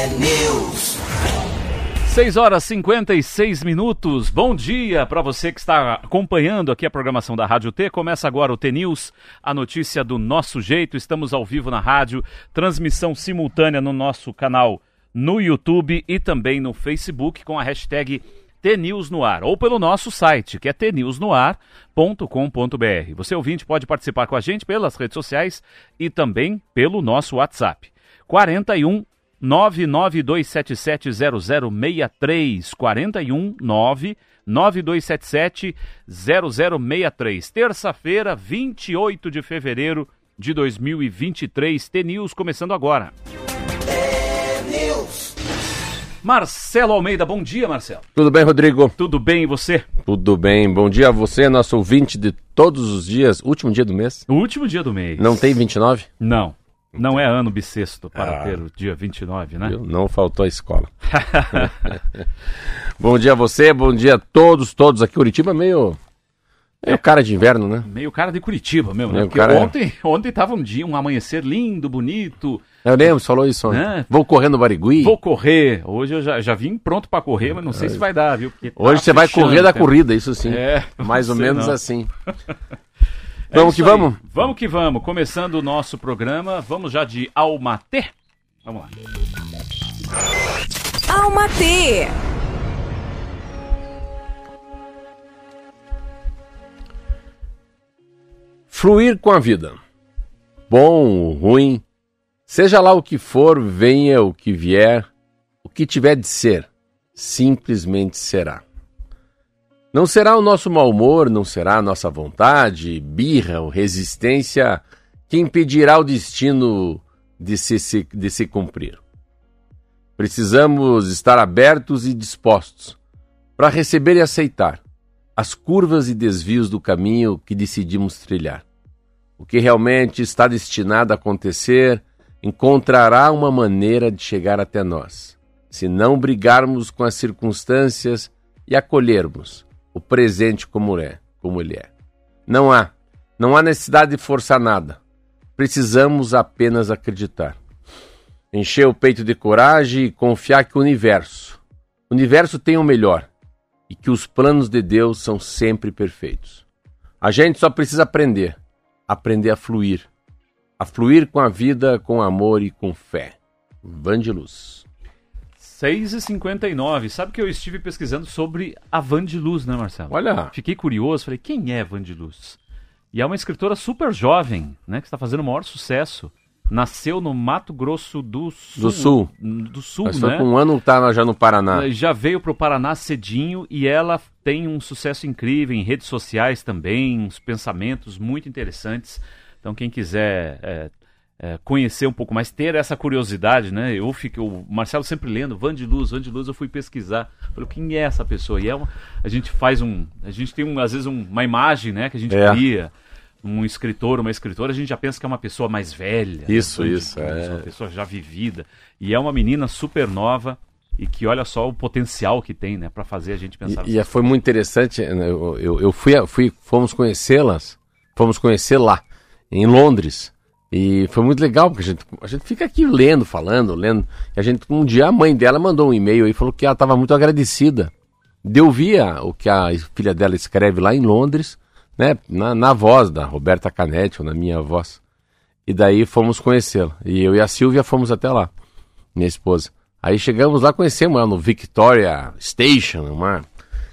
T-News. 6 horas 56 minutos. Bom dia para você que está acompanhando aqui a programação da Rádio T. Começa agora o T News, a notícia do nosso jeito. Estamos ao vivo na rádio, transmissão simultânea no nosso canal no YouTube e também no Facebook com a hashtag TNews no ar ou pelo nosso site, que é tnewsnoar.com.br. Você ouvinte pode participar com a gente pelas redes sociais e também pelo nosso WhatsApp. 41 992770063 41 992770063. Terça-feira, 28 de fevereiro de 2023. T-News começando agora. Marcelo Almeida, bom dia, Marcelo. Tudo bem, Rodrigo? Tudo bem e você? Tudo bem. Bom dia a você, nosso ouvinte de todos os dias. Último dia do mês? O último dia do mês. Não tem 29? Não. Não é ano bissexto para Ah. ter o dia 29, né? Não faltou a escola. bom dia a você, bom dia a todos, todos aqui. Curitiba meio. É o cara de inverno, né? Meio cara de Curitiba mesmo, né? Porque cara é. ontem, ontem tava um dia, um amanhecer lindo, bonito. Eu lembro, você falou isso ontem. É. Vou correndo no Barigui. Vou correr. Hoje eu já, já vim pronto para correr, mas não sei se vai dar, viu? Porque tá Hoje você vai correr da tempo. corrida, isso sim. É, Mais ou menos não. assim. É vamos que aí. vamos? Vamos que vamos. Começando o nosso programa, vamos já de Almaté. Vamos lá. Alma T. Fluir com a vida. Bom ou ruim, seja lá o que for, venha o que vier, o que tiver de ser, simplesmente será. Não será o nosso mau humor, não será a nossa vontade, birra ou resistência que impedirá o destino de se, de se cumprir. Precisamos estar abertos e dispostos para receber e aceitar as curvas e desvios do caminho que decidimos trilhar. O que realmente está destinado a acontecer encontrará uma maneira de chegar até nós, se não brigarmos com as circunstâncias e acolhermos o presente como é, como ele é. Não há, não há necessidade de forçar nada. Precisamos apenas acreditar. Encher o peito de coragem e confiar que o universo, o universo tem o melhor e que os planos de Deus são sempre perfeitos. A gente só precisa aprender, aprender a fluir, a fluir com a vida, com amor e com fé. Van de luz. 6 e 59 Sabe que eu estive pesquisando sobre a Van de Luz, né, Marcelo? Olha, Fiquei curioso, falei, quem é Van de Luz? E é uma escritora super jovem, né, que está fazendo o maior sucesso. Nasceu no Mato Grosso do Sul. Do Sul. Do Sul, mas né? foi com um ano tá já no Paraná. Já veio para o Paraná cedinho e ela tem um sucesso incrível em redes sociais também, uns pensamentos muito interessantes. Então, quem quiser é, é, conhecer um pouco mais, ter essa curiosidade, né? Eu fico, o Marcelo sempre lendo, Van de Luz, Van de Luz, eu fui pesquisar. Falei, quem é essa pessoa? E é uma, a gente faz um. A gente tem, um, às vezes, um- uma imagem, né, que a gente É. cria. Um escritor, uma escritora, a gente já pensa que é uma pessoa mais velha. Isso, Van de isso, é. Uma pessoa já vivida. E é uma menina super nova e que olha só o potencial que tem, né, para fazer a gente pensar. E, e foi muito interessante. né, Eu, eu, eu fui, fui, fomos conhecê-las, fomos conhecer lá, em Londres. E foi muito legal, porque a gente, a gente fica aqui lendo, falando, lendo. E a gente, um dia a mãe dela mandou um e-mail e falou que ela estava muito agradecida. De ouvir o que a filha dela escreve lá em Londres, né? Na, na voz da Roberta Canetti, ou na minha voz. E daí fomos conhecê-la. E eu e a Silvia fomos até lá, minha esposa. Aí chegamos lá, conhecemos ela no Victoria Station, uma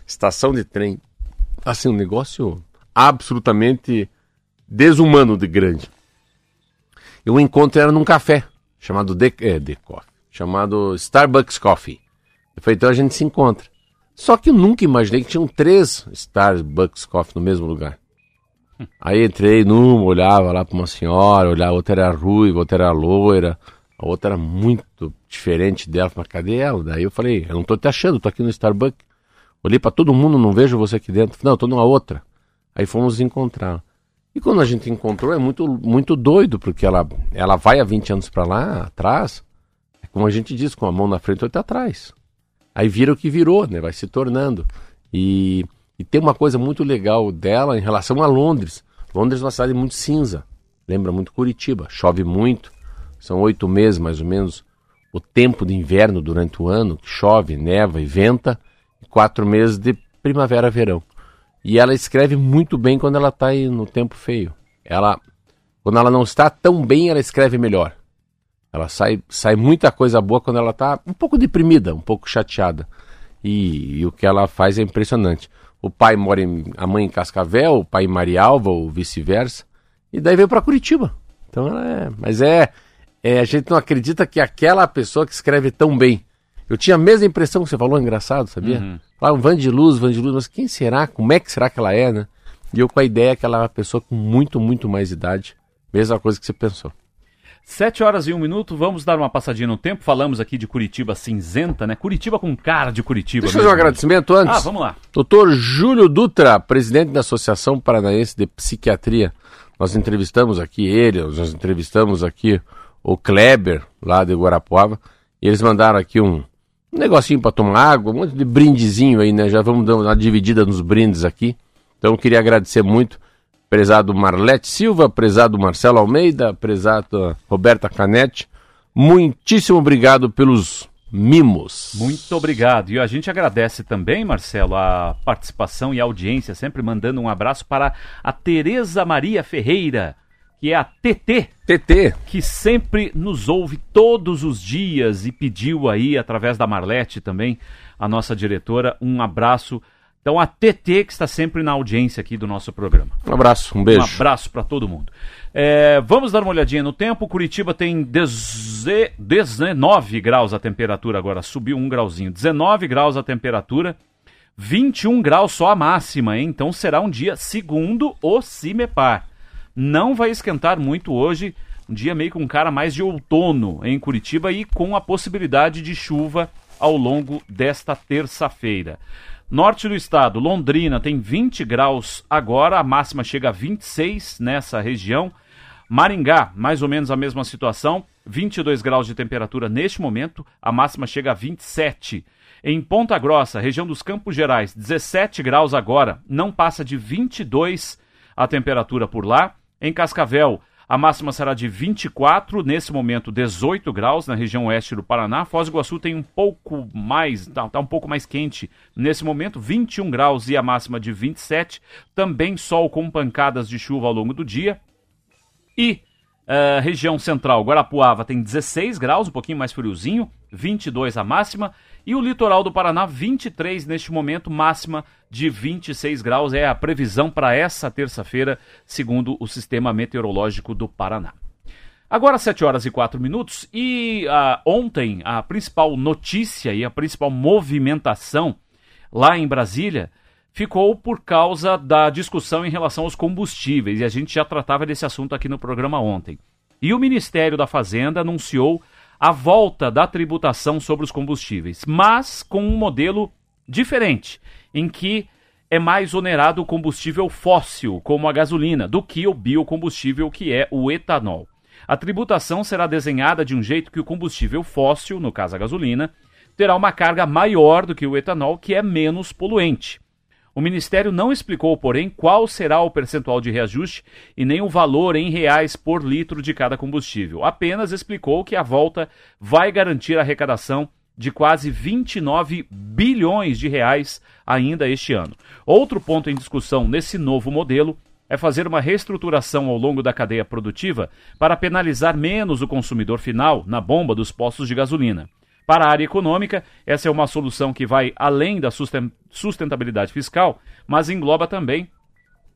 estação de trem. Assim, um negócio absolutamente desumano de grande. E o encontro era num café, chamado The, é, Coffee, chamado Starbucks Coffee. Eu falei, então a gente se encontra. Só que eu nunca imaginei que tinham três Starbucks Coffee no mesmo lugar. Aí entrei numa, olhava lá para uma senhora, olhava, outra era ruiva, outra era loira, a outra era muito diferente dela. Falei, cadê ela? Daí eu falei, eu não tô te achando, tô aqui no Starbucks. Olhei para todo mundo, não vejo você aqui dentro. Não, eu tô numa outra. Aí fomos encontrar. E quando a gente encontrou, é muito, muito doido, porque ela, ela vai há 20 anos para lá, atrás, é como a gente diz, com a mão na frente e outra atrás. Aí vira o que virou, né? Vai se tornando. E, e tem uma coisa muito legal dela em relação a Londres. Londres é uma cidade muito cinza. Lembra muito Curitiba. Chove muito. São oito meses, mais ou menos, o tempo de inverno durante o ano, que chove, neva e venta, e quatro meses de primavera, verão. E ela escreve muito bem quando ela está no tempo feio. Ela, quando ela não está tão bem, ela escreve melhor. Ela sai, sai muita coisa boa quando ela está um pouco deprimida, um pouco chateada. E, e, o que ela faz é impressionante. O pai mora em, a mãe em Cascavel, o pai em Marialva, ou vice-versa. E daí veio para Curitiba. Então ela é. Mas é, é. A gente não acredita que aquela pessoa que escreve tão bem. Eu tinha a mesma impressão que você falou, engraçado, sabia? Uhum. De Luz, Van de Luz, mas quem será? Como é que será que ela é, né? E eu com a ideia que ela é uma pessoa com muito, muito mais idade. Mesma coisa que você pensou. Sete horas e um minuto, vamos dar uma passadinha no tempo. Falamos aqui de Curitiba cinzenta, né? Curitiba com cara de Curitiba. Deixa eu fazer um agradecimento antes. Ah, vamos lá. Doutor Júlio Dutra, presidente da Associação Paranaense de Psiquiatria. Nós entrevistamos aqui ele, nós entrevistamos aqui o Kleber, lá de Guarapuava, e eles mandaram aqui um, um negocinho para tomar água, um monte de brindezinho aí, né? Já vamos dar uma dividida nos brindes aqui. Então queria agradecer muito prezado Marlete Silva, prezado Marcelo Almeida, prezado Roberta Canetti. Muitíssimo obrigado pelos mimos. Muito obrigado. E a gente agradece também, Marcelo, a participação e a audiência, sempre mandando um abraço para a Tereza Maria Ferreira, que é a TT. TT. Que sempre nos ouve todos os dias e pediu aí, através da Marlete também, a nossa diretora, um abraço então a TT que está sempre na audiência aqui do nosso programa. Um abraço, um beijo. Um abraço para todo mundo. É, vamos dar uma olhadinha no tempo. Curitiba tem 19 graus a temperatura agora, subiu um grauzinho. 19 graus a temperatura, 21 graus só a máxima, hein? Então será um dia segundo o CIMEPAR. Não vai esquentar muito hoje, um dia meio com um cara mais de outono em Curitiba e com a possibilidade de chuva ao longo desta terça-feira. Norte do estado, Londrina tem 20 graus agora, a máxima chega a 26 nessa região. Maringá, mais ou menos a mesma situação, 22 graus de temperatura neste momento, a máxima chega a 27. Em Ponta Grossa, região dos Campos Gerais, 17 graus agora, não passa de 22 a temperatura por lá. Em Cascavel, a máxima será de 24, nesse momento 18 graus na região oeste do Paraná. Foz do Iguaçu tem um pouco mais, está tá um pouco mais quente nesse momento, 21 graus e a máxima de 27. Também sol com pancadas de chuva ao longo do dia. E uh, região central, Guarapuava tem 16 graus, um pouquinho mais friozinho, 22 a máxima. E o litoral do Paraná, 23 neste momento, máxima de 26 graus. É a previsão para essa terça-feira, segundo o Sistema Meteorológico do Paraná. Agora 7 horas e 4 minutos e uh, ontem a principal notícia e a principal movimentação lá em Brasília ficou por causa da discussão em relação aos combustíveis e a gente já tratava desse assunto aqui no programa ontem. E o Ministério da Fazenda anunciou a volta da tributação sobre os combustíveis, mas com um modelo diferente, em que é mais onerado o combustível fóssil, como a gasolina, do que o biocombustível, que é o etanol. A tributação será desenhada de um jeito que o combustível fóssil, no caso a gasolina, terá uma carga maior do que o etanol, que é menos poluente. O Ministério não explicou, porém, qual será o percentual de reajuste e nem o valor em reais por litro de cada combustível. Apenas explicou que a volta vai garantir a arrecadação de quase 29 bilhões de reais ainda este ano. Outro ponto em discussão nesse novo modelo é fazer uma reestruturação ao longo da cadeia produtiva para penalizar menos o consumidor final na bomba dos postos de gasolina. Para a área econômica, essa é uma solução que vai além da sustentabilidade fiscal, mas engloba também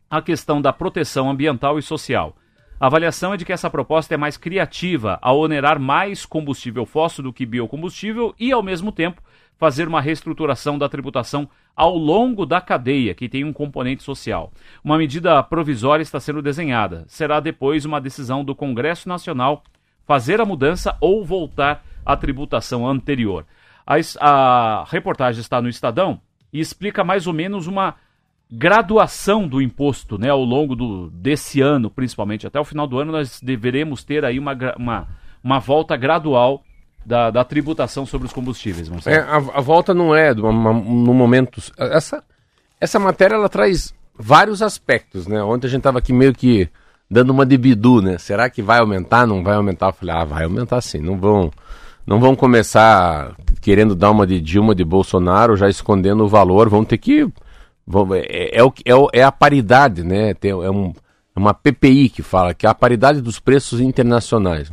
a questão da proteção ambiental e social. A avaliação é de que essa proposta é mais criativa ao onerar mais combustível fóssil do que biocombustível e, ao mesmo tempo, fazer uma reestruturação da tributação ao longo da cadeia, que tem um componente social. Uma medida provisória está sendo desenhada. Será depois uma decisão do Congresso Nacional fazer a mudança ou voltar a tributação anterior. A, a reportagem está no Estadão e explica mais ou menos uma graduação do imposto né, ao longo do, desse ano, principalmente. Até o final do ano, nós deveremos ter aí uma, uma, uma volta gradual da, da tributação sobre os combustíveis. É, a, a, volta não é uma, uma, no momento. Essa, essa matéria ela traz vários aspectos. Né? Ontem a gente estava aqui meio que dando uma de bidu, né? Será que vai aumentar? Não vai aumentar? Eu falei, ah, vai aumentar sim. Não vão não vão começar querendo dar uma de Dilma, de Bolsonaro, já escondendo o valor, vão ter que. Vão, é, é, é, é, a paridade, né? Tem, é, um, é uma PPI que fala que é a paridade dos preços internacionais.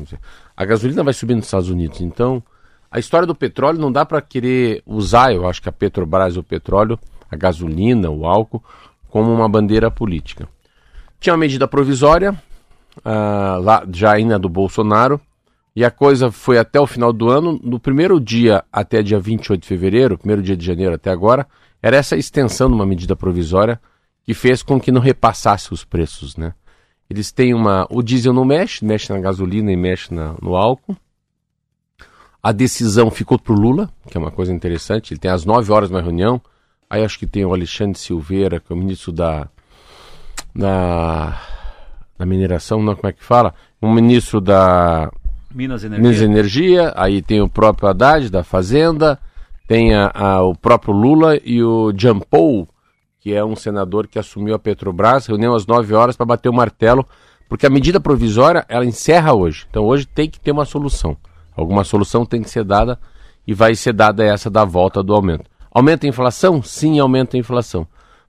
A gasolina vai subir nos Estados Unidos, então a história do petróleo não dá para querer usar, eu acho que a Petrobras o petróleo, a gasolina, o álcool, como uma bandeira política. Tinha uma medida provisória, uh, lá já ainda do Bolsonaro, e a coisa foi até o final do ano. No primeiro dia, até dia 28 de fevereiro, primeiro dia de janeiro até agora, era essa extensão de uma medida provisória que fez com que não repassasse os preços, né? Eles têm uma. O diesel não mexe, mexe na gasolina e mexe na, no álcool. A decisão ficou para o Lula, que é uma coisa interessante. Ele tem às 9 horas uma reunião. Aí acho que tem o Alexandre Silveira, que é o ministro da. da, da mineração, não, como é que fala? O ministro da. Minas Energia. Minas Energia. Aí tem o próprio Haddad, da Fazenda. Tem a, a, o próprio Lula e o Jean Paul, que é um senador que assumiu a Petrobras. Reunião às 9 horas para bater o martelo, porque a medida provisória ela encerra hoje. Então hoje tem que ter uma solução. Alguma solução tem que ser dada e vai ser dada essa da volta do aumento. Aumenta a inflação? Sim, aumenta a inflação.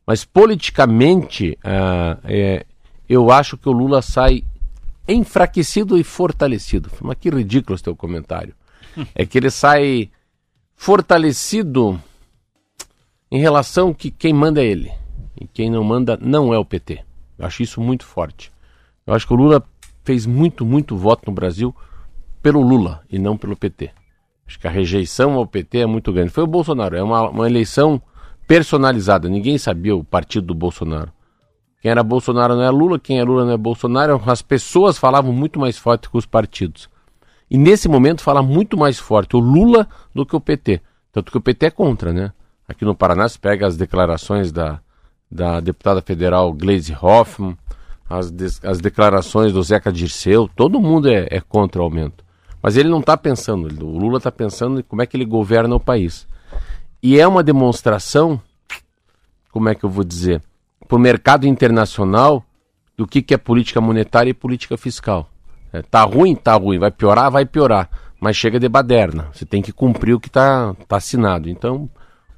Mas politicamente, uh, é, eu acho que o Lula sai enfraquecido e fortalecido. Mas que ridículo esse teu comentário. É que ele sai fortalecido em relação que quem manda é ele. E quem não manda não é o PT. Eu acho isso muito forte. Eu acho que o Lula fez muito, muito voto no Brasil pelo Lula e não pelo PT. Acho que a rejeição ao PT é muito grande. Foi o Bolsonaro, é uma, uma eleição personalizada. Ninguém sabia o partido do Bolsonaro. Quem era Bolsonaro não é Lula, quem é Lula não é Bolsonaro. As pessoas falavam muito mais forte que os partidos. E nesse momento fala muito mais forte o Lula do que o PT. Tanto que o PT é contra, né? Aqui no Paraná se pega as declarações da, da deputada federal Gleisi Hoffmann, as, as declarações do Zeca Dirceu, todo mundo é, é contra o aumento. Mas ele não está pensando, o Lula está pensando em como é que ele governa o país. E é uma demonstração, como é que eu vou dizer, para o mercado internacional do que, que é política monetária e política fiscal. É, tá ruim, tá ruim, vai piorar, vai piorar. Mas chega de baderna. Você tem que cumprir o que está tá assinado. Então,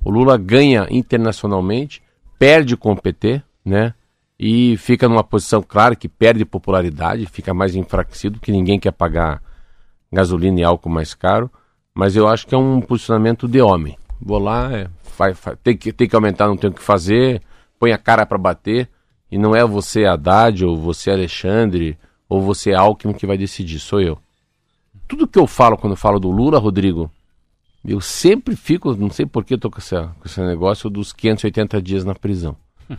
o Lula ganha internacionalmente, perde com o PT, né? E fica numa posição, claro, que perde popularidade, fica mais enfraquecido, que ninguém quer pagar gasolina e álcool mais caro, mas eu acho que é um posicionamento de homem. Vou lá, é, faz, faz, tem, que, tem que aumentar, não tem o que fazer, põe a cara para bater, e não é você Haddad, ou você Alexandre, ou você Alckmin que vai decidir, sou eu. Tudo que eu falo quando eu falo do Lula, Rodrigo, eu sempre fico, não sei por que estou com, com esse negócio dos 580 dias na prisão.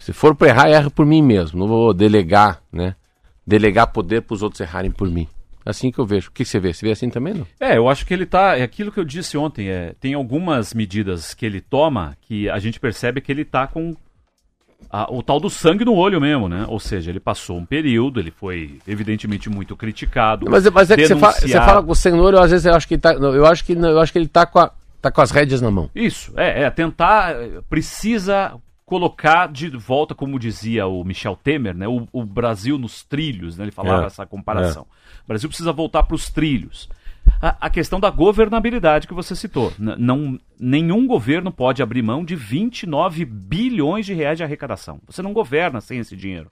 Se for para errar, erra por mim mesmo. Não vou delegar, né? Delegar poder para os outros errarem por mim assim que eu vejo. O que você vê? Você vê assim também, não? É, eu acho que ele tá. É aquilo que eu disse ontem. É, tem algumas medidas que ele toma que a gente percebe que ele tá com a, o tal do sangue no olho mesmo, né? Ou seja, ele passou um período, ele foi evidentemente muito criticado. Mas, mas é que você fala, você fala, com o sangue no olho, às vezes eu acho que ele tá, eu acho que eu acho que ele tá com a, tá com as rédeas na mão. Isso, é, é tentar precisa colocar de volta, como dizia o Michel Temer, né, o, o Brasil nos trilhos, né, ele falava é, essa comparação. É. O Brasil precisa voltar para os trilhos. A, a, questão da governabilidade que você citou. N não, nenhum governo pode abrir mão de 29 bilhões de reais de arrecadação. Você não governa sem esse dinheiro.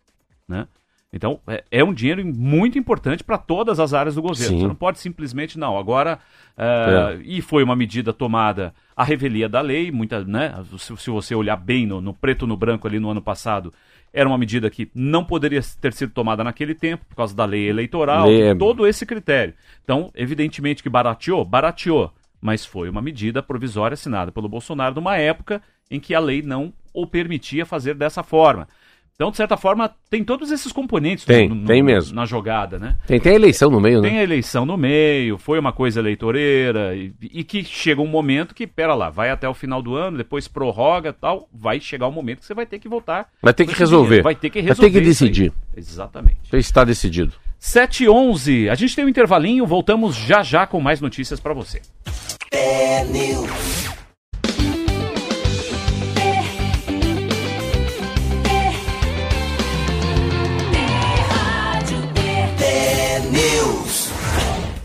Né? Então, é, é um dinheiro muito importante para todas as áreas do governo. Sim. Você não pode simplesmente, não, agora. Uh, é. E foi uma medida tomada a revelia da lei, muita, né? Se, se você olhar bem no, no, preto no branco ali no ano passado, era uma medida que não poderia ter sido tomada naquele tempo, por causa da lei eleitoral, lei... É todo esse critério. Então, evidentemente que barateou, barateou. Mas foi uma medida provisória assinada pelo Bolsonaro numa época em que a lei não o permitia fazer dessa forma. Então, de certa forma, tem todos esses componentes tem, no, tem mesmo. na jogada, né? Tem, tem a eleição no meio, né? Tem a eleição no meio, foi uma coisa eleitoreira, e, e, que chega um momento que, pera lá, vai até o final do ano, depois prorroga tal, vai chegar o um momento que você vai ter que voltar. Vai ter que resolver. Vai ter que resolver. Vai ter que decidir. Exatamente. Então está decidido. 7 e 11 a gente tem um intervalinho, voltamos já já com mais notícias para você. É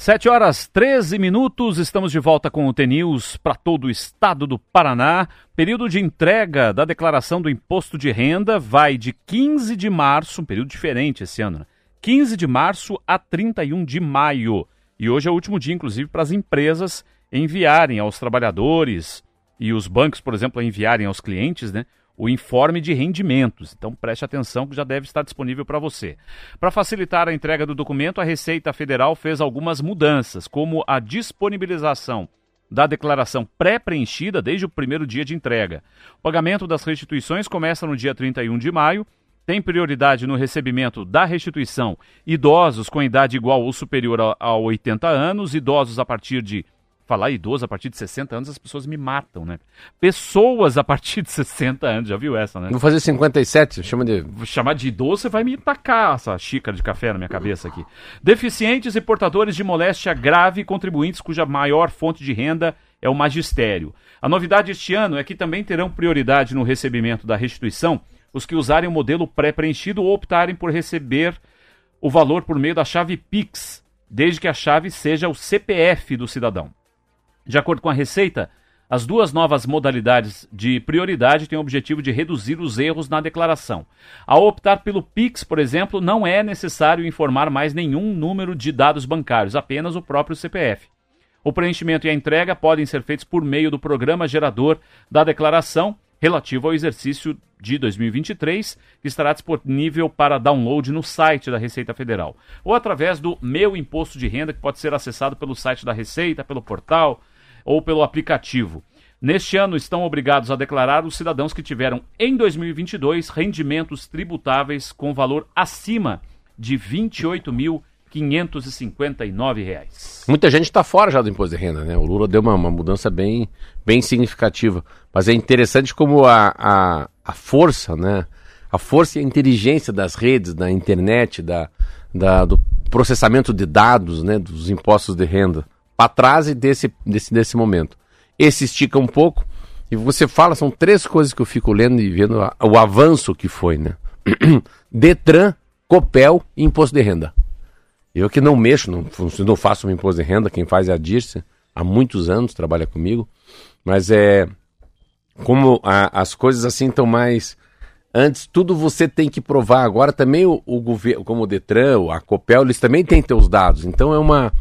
7 horas 13 minutos, estamos de volta com o TNews para todo o estado do Paraná. Período de entrega da declaração do imposto de renda vai de 15 de março, um período diferente esse ano, né? 15 de março a 31 de maio. E hoje é o último dia, inclusive, para as empresas enviarem aos trabalhadores e os bancos, por exemplo, enviarem aos clientes, né? O informe de rendimentos. Então preste atenção que já deve estar disponível para você. Para facilitar a entrega do documento, a Receita Federal fez algumas mudanças, como a disponibilização da declaração pré-preenchida desde o primeiro dia de entrega. O pagamento das restituições começa no dia 31 de maio. Tem prioridade no recebimento da restituição idosos com idade igual ou superior a, a 80 anos, idosos a partir de falar idoso a partir de 60 anos, as pessoas me matam, né? Pessoas a partir de 60 anos, já viu essa, né? Vou fazer 57, chama de. Vou chamar de idoso, você vai me tacar essa xícara de café na minha cabeça aqui. Deficientes e portadores de moléstia grave, contribuintes cuja maior fonte de renda é o magistério. A novidade este ano é que também terão prioridade no recebimento da restituição os que usarem o modelo pré-preenchido ou optarem por receber o valor por meio da chave Pix, desde que a chave seja o CPF do cidadão. De acordo com a Receita, as duas novas modalidades de prioridade têm o objetivo de reduzir os erros na declaração. Ao optar pelo Pix, por exemplo, não é necessário informar mais nenhum número de dados bancários, apenas o próprio CPF. O preenchimento e a entrega podem ser feitos por meio do programa gerador da declaração relativo ao exercício de 2023, que estará disponível para download no site da Receita Federal, ou através do Meu Imposto de Renda, que pode ser acessado pelo site da Receita, pelo portal ou pelo aplicativo. Neste ano estão obrigados a declarar os cidadãos que tiveram em 2022 rendimentos tributáveis com valor acima de R$ 28.559. Muita gente está fora já do imposto de renda, né? O Lula deu uma, uma, mudança bem, bem significativa. Mas é interessante como a, a, a força, né? A força e a inteligência das redes, da internet, da, da, do processamento de dados, né? Dos impostos de renda para trás desse, desse, desse momento. Esse estica um pouco, e você fala, são três coisas que eu fico lendo e vendo a, o avanço que foi, né? Detran, Copel e Imposto de Renda. Eu que não mexo, não, não faço um imposto de renda, quem faz é a Dirce, há muitos anos trabalha comigo, mas é como a, as coisas assim estão mais antes tudo você tem que provar agora também o, o governo como o Detran a Copel eles também têm teus dados então é uma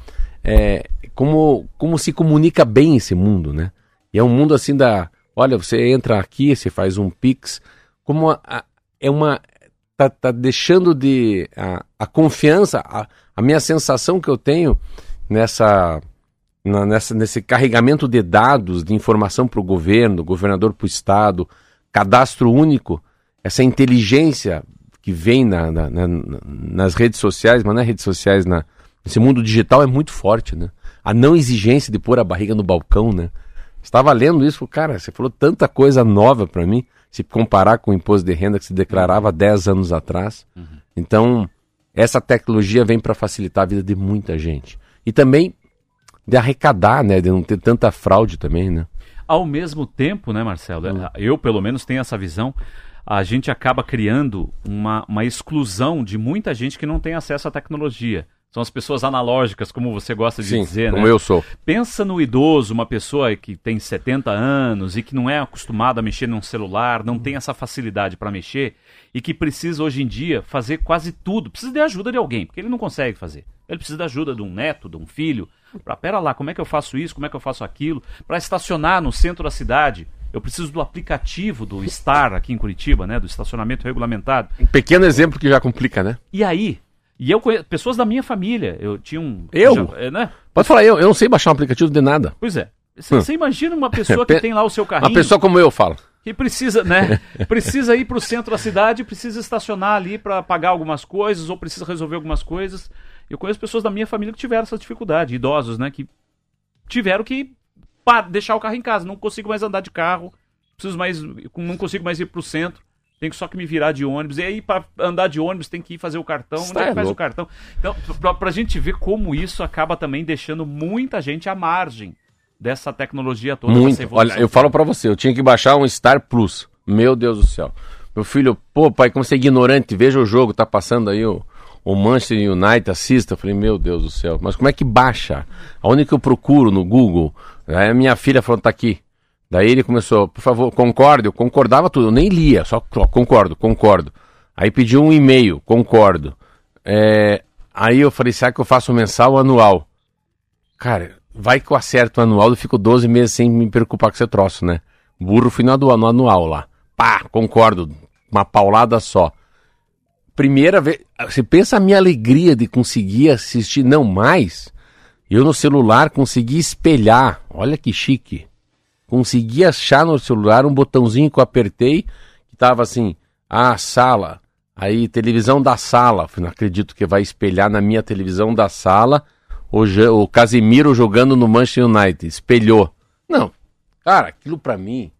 é, como, como se comunica bem esse mundo, né? E é um mundo assim da. Olha, você entra aqui, você faz um Pix, como a, a, é uma. Tá, tá deixando de. A, a confiança, a, a minha sensação que eu tenho nessa, na, nessa, nesse carregamento de dados, de informação para o governo, governador para o Estado, cadastro único, essa inteligência que vem na, na, na, nas redes sociais, mas nas redes sociais, na, mundo digital é muito forte, né? A não exigência de pôr a barriga no balcão, né? Estava lendo isso, cara, você falou tanta coisa nova para mim, se comparar com o imposto de renda que se declarava 10 anos atrás. Uhum. Então, essa tecnologia vem para facilitar a vida de muita gente. E também de arrecadar, né? De não ter tanta fraude também, né? Ao mesmo tempo, né, Marcelo? Uhum. Eu, pelo menos, tenho essa visão. A gente acaba criando uma, uma exclusão de muita gente que não tem acesso à tecnologia. São as pessoas analógicas, como você gosta de Sim, dizer, como né? eu sou. Pensa no idoso, uma pessoa que tem 70 anos e que não é acostumada a mexer num celular, não tem essa facilidade para mexer e que precisa hoje em dia fazer quase tudo. Precisa de ajuda de alguém, porque ele não consegue fazer. Ele precisa da ajuda de um neto, de um filho. Para pera lá, como é que eu faço isso? Como é que eu faço aquilo? Para estacionar no centro da cidade, eu preciso do aplicativo do Star aqui em Curitiba, né, do estacionamento regulamentado. Um pequeno exemplo que já complica, né? E aí, e eu conheço pessoas da minha família. Eu tinha um. Eu? Já, é, né? Pode falar, eu, eu não sei baixar um aplicativo de nada. Pois é. Você hum. imagina uma pessoa que tem lá o seu carrinho. Uma pessoa como eu falo. Que precisa, né? precisa ir para o centro da cidade, precisa estacionar ali para pagar algumas coisas ou precisa resolver algumas coisas. Eu conheço pessoas da minha família que tiveram essa dificuldade, idosos, né? Que tiveram que deixar o carro em casa. Não consigo mais andar de carro, preciso mais, não consigo mais ir para o centro tenho só que me virar de ônibus. E aí, para andar de ônibus, tem que ir fazer o cartão. Onde é que faz louco. o cartão? Então, para a gente ver como isso acaba também deixando muita gente à margem dessa tecnologia toda. Muito. Olha, eu falo para você, eu tinha que baixar um Star Plus. Meu Deus do céu. Meu filho, pô, pai, como você é ignorante, veja o jogo, tá passando aí o, o Manchester United, assista. Eu falei, meu Deus do céu, mas como é que baixa? A única que eu procuro no Google, aí a minha filha falou, tá aqui. Daí ele começou, por favor, concorde, eu concordava tudo, eu nem lia, só, concordo, concordo. Aí pediu um e-mail, concordo. É, aí eu falei, será que eu faço mensal ou anual? Cara, vai que eu acerto o anual, eu fico 12 meses sem me preocupar com esse troço, né? Burro fui no anual lá. Pá, concordo, uma paulada só. Primeira vez, você pensa a minha alegria de conseguir assistir, não mais, eu no celular consegui espelhar, olha que chique. Consegui achar no celular um botãozinho que eu apertei, que tava assim, ah, sala, aí televisão da sala, não acredito que vai espelhar na minha televisão da sala o, o Casimiro jogando no Manchester United, espelhou. Não, cara, aquilo para mim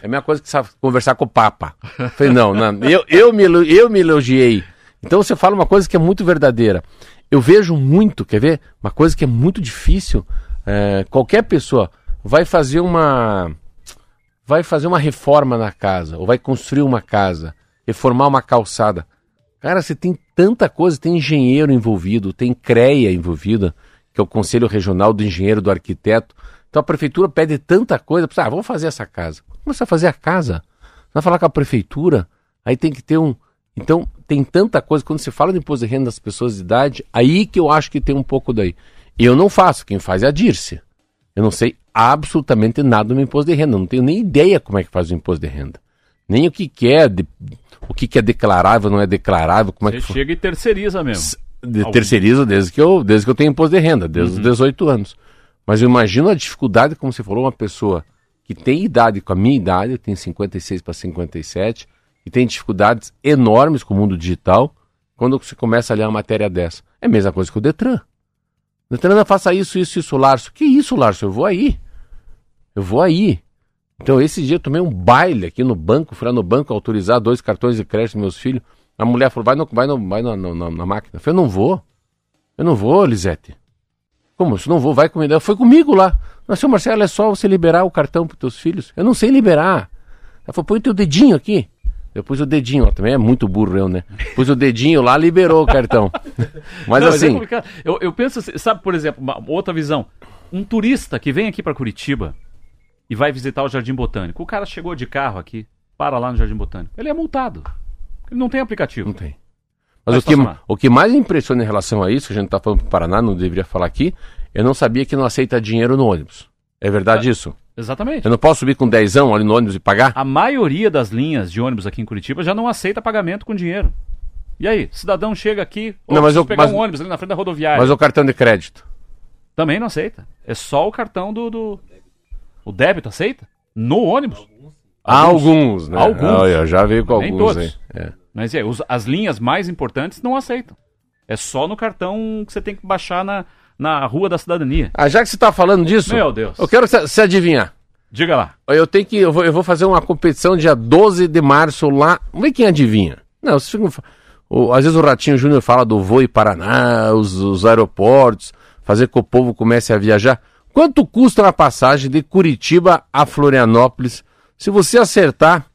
é a mesma coisa que conversar com o Papa. Falei, não, não eu, eu, me, eu me elogiei. Então você fala uma coisa que é muito verdadeira. Eu vejo muito, quer ver? Uma coisa que é muito difícil. É, qualquer pessoa vai fazer uma. Vai fazer uma reforma na casa, ou vai construir uma casa, reformar uma calçada. Cara, você tem tanta coisa, tem engenheiro envolvido, tem CREA envolvida, que é o Conselho Regional do Engenheiro do Arquiteto. Então a prefeitura pede tanta coisa, ah, vamos fazer essa casa. Começa a fazer a casa. Vai falar com a prefeitura, aí tem que ter um. Então tem tanta coisa, quando se fala de imposto de renda das pessoas de idade, aí que eu acho que tem um pouco daí. Eu não faço, quem faz é a Dirce. Eu não sei absolutamente nada do imposto de renda, não tenho nem ideia como é que faz o imposto de renda. Nem o que, que é, de, o que, que é declarável, não é declarável, como Você é que chega e terceiriza mesmo. De, terceirizo desde que, eu, desde que eu tenho imposto de renda, desde uhum. os 18 anos. Mas eu imagino a dificuldade, como você falou, uma pessoa que tem idade com a minha idade, eu tenho 56 para 57, e tem dificuldades enormes com o mundo digital, quando você começa a ler uma matéria dessa. É a mesma coisa que o Detran. Não faça isso, isso, isso, Larso. Que isso, Larso? Eu vou aí. Eu vou aí. Então, esse dia eu tomei um baile aqui no banco, fui lá no banco autorizar dois cartões de crédito dos meus filhos. A mulher falou, vai, no, vai, no, vai na, na máquina. Eu falei, eu não vou. Eu não vou, Lisete. Como? Eu não vou, vai comigo. Foi comigo lá. Mas, seu Marcelo, é só você liberar o cartão para teus filhos? Eu não sei liberar. Ela falou, põe o teu dedinho aqui. Eu pus o dedinho, também é muito burro eu, né? Pus o dedinho lá, liberou o cartão. Mas não, assim. Mas é eu, eu penso, assim, sabe, por exemplo, uma outra visão. Um turista que vem aqui para Curitiba e vai visitar o Jardim Botânico. O cara chegou de carro aqui, para lá no Jardim Botânico. Ele é multado. Ele não tem aplicativo. Não tem. Mas o que, o que mais impressiona em relação a isso, que a gente está falando para o Paraná, não deveria falar aqui, eu não sabia que não aceita dinheiro no ônibus. É verdade é, isso? Exatamente. Eu não posso subir com dezão ali no ônibus e pagar? A maioria das linhas de ônibus aqui em Curitiba já não aceita pagamento com dinheiro. E aí, cidadão chega aqui, ou não, mas eu, pegar mas, um ônibus ali na frente da rodoviária. Mas o cartão de crédito? Também não aceita. É só o cartão do... do... O débito aceita? No ônibus? Alguns, alguns né? Alguns. eu já veio com Nem alguns todos. É. Mas é, os, as linhas mais importantes não aceitam. É só no cartão que você tem que baixar na, na Rua da Cidadania. Ah, já que você está falando disso, Meu Deus. eu quero você adivinhar. Diga lá. Eu tenho que. Eu vou, eu vou, fazer uma competição dia 12 de março lá. Vamos ver quem adivinha. Não, vocês ficam. O, às vezes o Ratinho Júnior fala do voo Paraná, os, os aeroportos, fazer que o povo comece a viajar. Quanto custa uma passagem de Curitiba a Florianópolis? Se você acertar,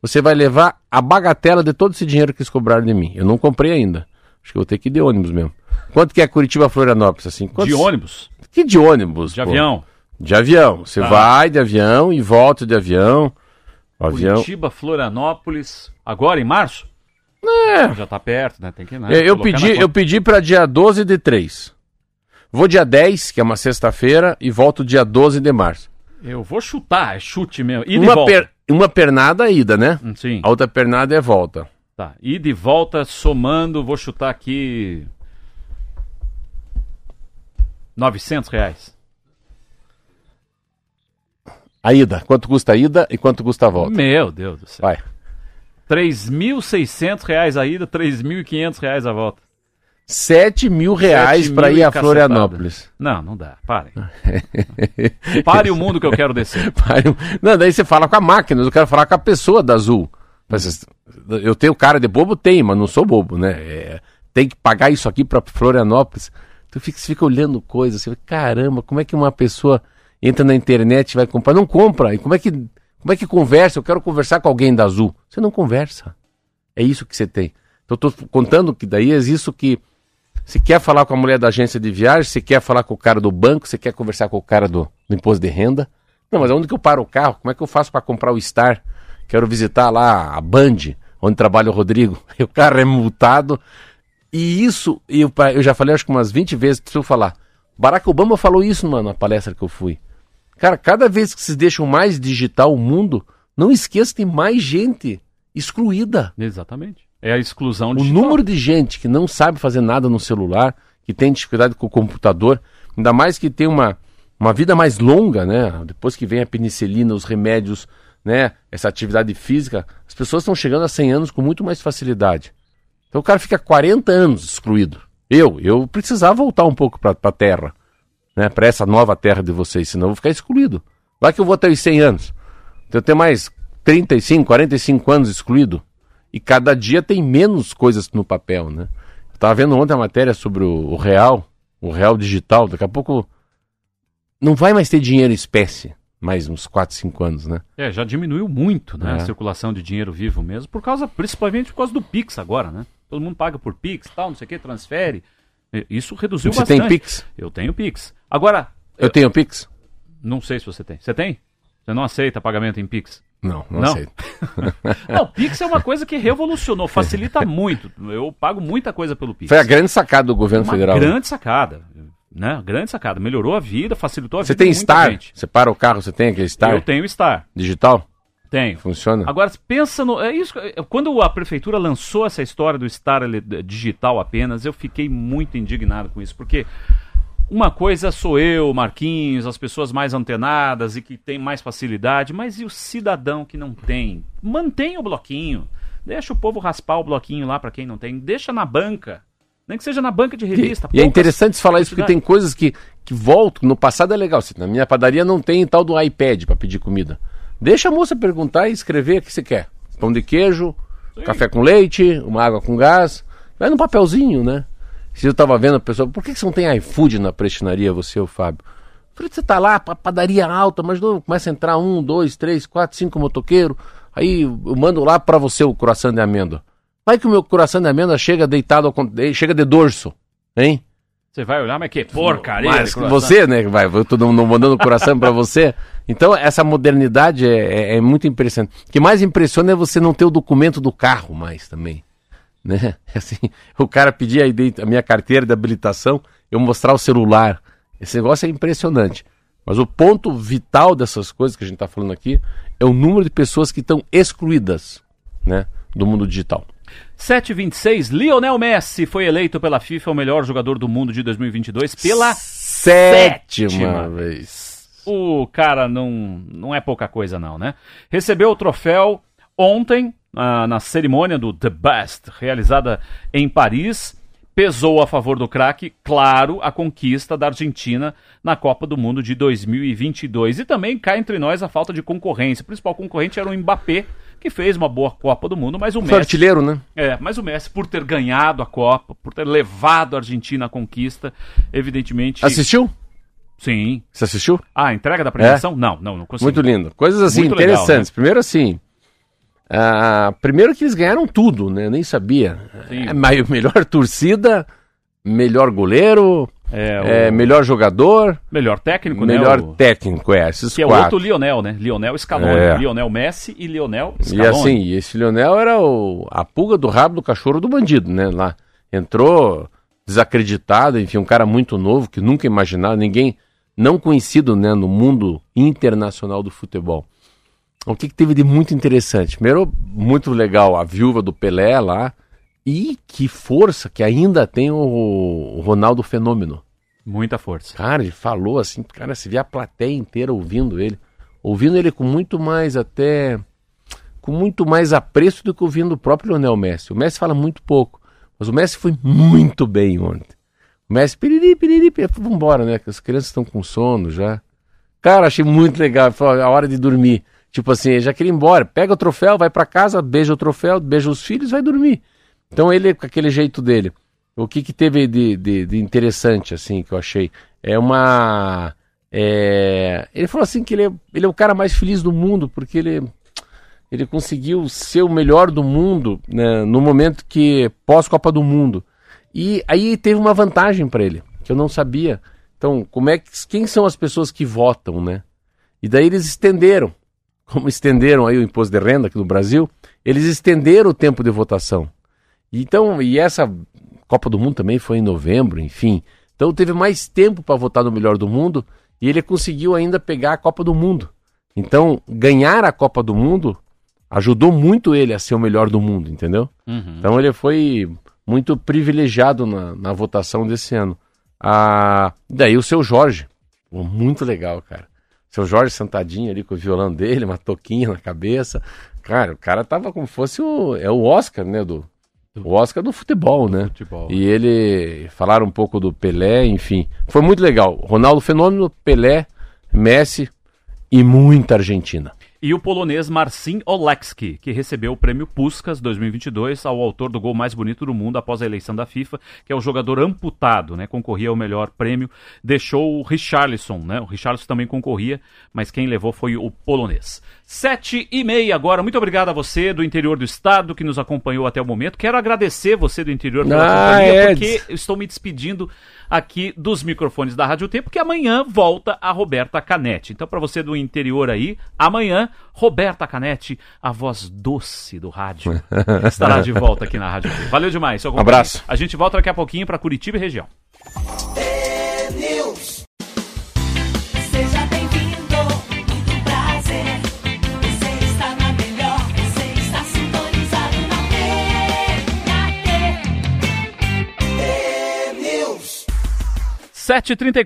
você vai levar a bagatela de todo esse dinheiro que eles cobraram de mim. Eu não comprei ainda. Acho que vou ter que ir de ônibus mesmo. Quanto que é Curitiba a Florianópolis assim? Quantos... De ônibus? Que de ônibus? De pô? avião. De avião. Você tá. vai de avião e volta de avião. Avião. Curitiba, Florianópolis, agora em março? É. Já tá perto, né? Tem que né, eu, pedi, eu pedi para dia 12 de 3. Vou dia 10, que é uma sexta-feira, e volto dia 12 de março. Eu vou chutar, é chute mesmo. Ida uma, per, uma pernada ida, né? Sim. A outra pernada é volta. Tá. Ida e volta, somando, vou chutar aqui. 900 reais. A ida. Quanto custa a ida e quanto custa a volta? Meu Deus do céu. Vai. 3.600 reais a ida, 3.500 reais a volta. 7 mil reais para ir a Florianópolis. Não, não dá. Pare. Pare o mundo que eu quero descer. Pare... Não, daí você fala com a máquina, eu quero falar com a pessoa da Azul. Eu tenho cara de bobo? Tenho, mas não sou bobo, né? É, tem que pagar isso aqui para Florianópolis. Tu fica, você fica olhando coisas, caramba, como é que uma pessoa entra na internet e vai comprar? Não compra. E como é que como é que conversa? Eu quero conversar com alguém da Azul. Você não conversa. É isso que você tem. Então eu estou contando que daí é isso que Você quer falar com a mulher da agência de viagem, você quer falar com o cara do banco, você quer conversar com o cara do, do imposto de renda. Não, mas onde que eu paro o carro? Como é que eu faço para comprar o Star? Quero visitar lá a Band, onde trabalha o Rodrigo. O carro é multado. E isso, eu, eu já falei acho que umas 20 vezes, preciso falar. Barack Obama falou isso mano, na palestra que eu fui. Cara, cada vez que vocês deixam mais digital o mundo, não esqueça que tem mais gente excluída. Exatamente. É a exclusão digital. O número de gente que não sabe fazer nada no celular, que tem dificuldade com o computador, ainda mais que tem uma, uma vida mais longa, né? Depois que vem a penicilina, os remédios, né? Essa atividade física, as pessoas estão chegando a 100 anos com muito mais facilidade. Então o cara fica 40 anos excluído. Eu, eu precisava voltar um pouco para a Terra, né? Para essa nova Terra de vocês, senão eu vou ficar excluído. Vai que eu vou até os 100 anos. Então eu tenho mais 35, 45 anos excluído. E cada dia tem menos coisas no papel, né? Eu tava vendo ontem a matéria sobre o, o real, o real digital. Daqui a pouco não vai mais ter dinheiro em espécie mais uns 4, 5 anos, né? É, já diminuiu muito, né? É. A circulação de dinheiro vivo mesmo, por causa, principalmente por causa do Pix agora, né? Todo mundo paga por Pix tal, não sei o que, transfere. Isso reduziu você bastante. Você tem Pix? Eu tenho Pix. Agora. Eu, eu, tenho Pix? Não sei se você tem. Você tem? Você não aceita pagamento em Pix? Não, não, não? aceito. não, Pix é uma coisa que revolucionou, facilita muito. Eu pago muita coisa pelo Pix. Foi a grande sacada do governo uma federal. Né? Grande sacada. Né? Grande sacada. Melhorou a vida, facilitou a você vida. Você tem Star? Gente. Você para o carro, você tem aquele Star? Eu tenho Star. Digital? Tenho. Funciona? Agora, pensa no. É isso, quando a prefeitura lançou essa história do Star digital apenas, eu fiquei muito indignado com isso, porque uma coisa sou eu, Marquinhos, as pessoas mais antenadas e que têm mais facilidade, mas e o cidadão que não tem? Mantém o bloquinho. Deixa o povo raspar o bloquinho lá para quem não tem. Deixa na banca. Nem que seja na banca de revista. E, e é interessante falar isso porque tem coisas que, que voltam. No passado é legal. Na minha padaria não tem tal do iPad para pedir comida. Deixa a moça perguntar e escrever o que você quer. Pão de queijo, Sim. café com leite, uma água com gás. Vai no papelzinho, né? Se eu tava vendo a pessoa, por que, que você não tem iFood na prestinaria, você o Fábio? Eu falei, você tá lá, padaria alta, mas não, começa a entrar um, dois, três, quatro, cinco motoqueiros. Aí eu mando lá para você o coração de amêndoa. Vai que o meu coração de amêndoa chega deitado, chega de dorso, hein? Você vai olhar, mas que porcaria. Mas você, né, vai, eu tô mandando coração para você. Então, essa modernidade é, é, é muito impressionante. O que mais impressiona é você não ter o documento do carro mais também né? Assim, o cara pedir a, a minha carteira de habilitação, eu mostrar o celular. Esse negócio é impressionante. Mas o ponto vital dessas coisas que a gente está falando aqui é o número de pessoas que estão excluídas né, do mundo digital. 726, Lionel Messi foi eleito pela FIFA o melhor jogador do mundo de 2022 pela sétima, sétima vez. O cara não, não é pouca coisa não, né? Recebeu o troféu ontem na, na cerimônia do The Best, realizada em Paris, pesou a favor do craque, claro, a conquista da Argentina na Copa do Mundo de 2022. E também cai entre nós a falta de concorrência. O principal concorrente era o Mbappé, que fez uma boa Copa do Mundo, mas o Foi Messi... artilheiro, né? É, mas o Messi, por ter ganhado a Copa, por ter levado a Argentina à conquista, evidentemente... Assistiu? Sim. Você assistiu? Ah, a entrega da premiação? É? Não, não, não consegui. Muito lindo. Coisas assim Muito interessantes. Legal, né? Primeiro assim, ah, primeiro que eles ganharam tudo, né? Eu nem sabia. É, melhor torcida, melhor goleiro, é, é, melhor jogador. Melhor técnico, melhor né? Melhor técnico, é. Esses que quatro. é outro Lionel, né? Lionel Scaloni. É. Lionel Messi e Lionel Scaloni. E assim, esse Lionel era o, a pulga do rabo do cachorro do bandido, né? Lá entrou desacreditado, enfim, um cara muito novo que nunca imaginava, ninguém não conhecido né, no mundo internacional do futebol o que, que, teve de muito interessante? Primeiro, muito legal a viúva do Pelé lá. E que força que ainda tem o, Ronaldo Fenômeno. Muita força. Cara, ele falou assim, cara, se vê a plateia inteira ouvindo ele. Ouvindo ele com muito mais até. com muito mais apreço do que ouvindo o próprio Lionel Messi. O Messi fala muito pouco. Mas o Messi foi muito bem ontem. O Messi, piriri, piriri, piriri. Vambora, né? Que as crianças estão com sono já. Cara, achei muito legal. Foi a hora de dormir. Tipo assim, já queria ir embora. Pega o troféu, vai para casa, beija o troféu, beija os filhos, vai dormir. Então ele, com aquele jeito dele. O que, que teve de, de, de interessante, assim, que eu achei? É uma. É... Ele falou assim que ele é, ele é o cara mais feliz do mundo, porque ele, ele conseguiu ser o melhor do mundo né, no momento que. pós-Copa do Mundo. E aí teve uma vantagem para ele, que eu não sabia. Então, como é que, quem são as pessoas que votam, né? E daí eles estenderam, como estenderam aí o imposto de renda aqui no Brasil, eles estenderam o tempo de votação. Então, e essa Copa do Mundo também foi em novembro, enfim. Então teve mais tempo para votar no melhor do mundo e ele conseguiu ainda pegar a Copa do Mundo. Então, ganhar a Copa do Mundo ajudou muito ele a ser o melhor do mundo, entendeu? Uhum. Então ele foi muito privilegiado na, na votação desse ano. Ah, daí o seu Jorge, muito legal, cara. Seu Jorge sentadinho ali com o violão dele, uma toquinha na cabeça. Cara, o cara tava como fosse o. É o Oscar, né? Do, o Oscar do futebol, né? Futebol. E ele falaram um pouco do Pelé, enfim. Foi muito legal. Ronaldo Fenômeno, Pelé, Messi e muita Argentina e o polonês Marcin Olekski, que recebeu o prêmio Puskas 2022 ao autor do gol mais bonito do mundo após a eleição da FIFA, que é o jogador amputado, né? Concorria ao melhor prêmio, deixou o Richarlison, né? O Richarlison também concorria, mas quem levou foi o polonês. Sete e meia agora. Muito obrigado a você do interior do estado que nos acompanhou até o momento. Quero agradecer você do interior pela ah, companhia, é. porque estou me despedindo aqui dos microfones da Rádio Tempo, que amanhã volta a Roberta Canete. Então, para você do interior aí, amanhã, Roberta Canete, a voz doce do rádio, estará de volta aqui na Rádio Tempo. Valeu demais. Um abraço. A gente volta daqui a pouquinho para Curitiba e região. Sete trinta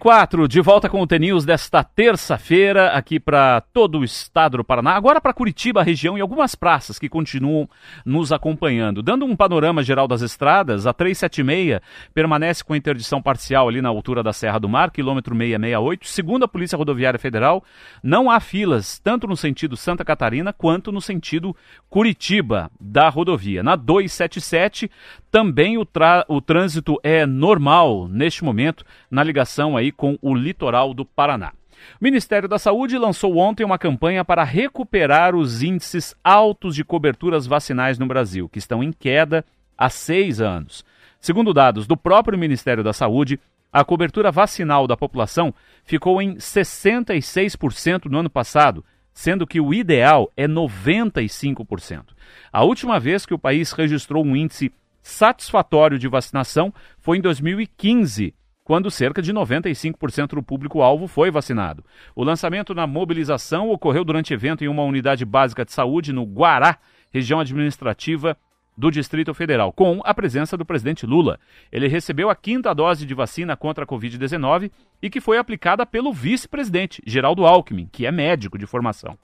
de volta com o TNews desta terça-feira, aqui para todo o estado do Paraná, agora para Curitiba, região e algumas praças que continuam nos acompanhando. Dando um panorama geral das estradas, a 376 permanece com interdição parcial ali na altura da Serra do Mar, quilômetro 668. Segundo a Polícia Rodoviária Federal, não há filas, tanto no sentido Santa Catarina quanto no sentido Curitiba da rodovia. Na 277, também o, o trânsito é normal neste momento na ligação aí com o litoral do Paraná. O Ministério da Saúde lançou ontem uma campanha para recuperar os índices altos de coberturas vacinais no Brasil, que estão em queda há seis anos. Segundo dados do próprio Ministério da Saúde, a cobertura vacinal da população ficou em 66% no ano passado, sendo que o ideal é 95%. A última vez que o país registrou um índice satisfatório de vacinação foi em 2015, quando cerca de 95% do público-alvo foi vacinado. O lançamento na mobilização ocorreu durante evento em uma unidade básica de saúde no Guará, região administrativa do Distrito Federal, com a presença do presidente Lula. Ele recebeu a quinta dose de vacina contra a Covid-19 e que foi aplicada pelo vice-presidente, Geraldo Alckmin, que é médico de formação.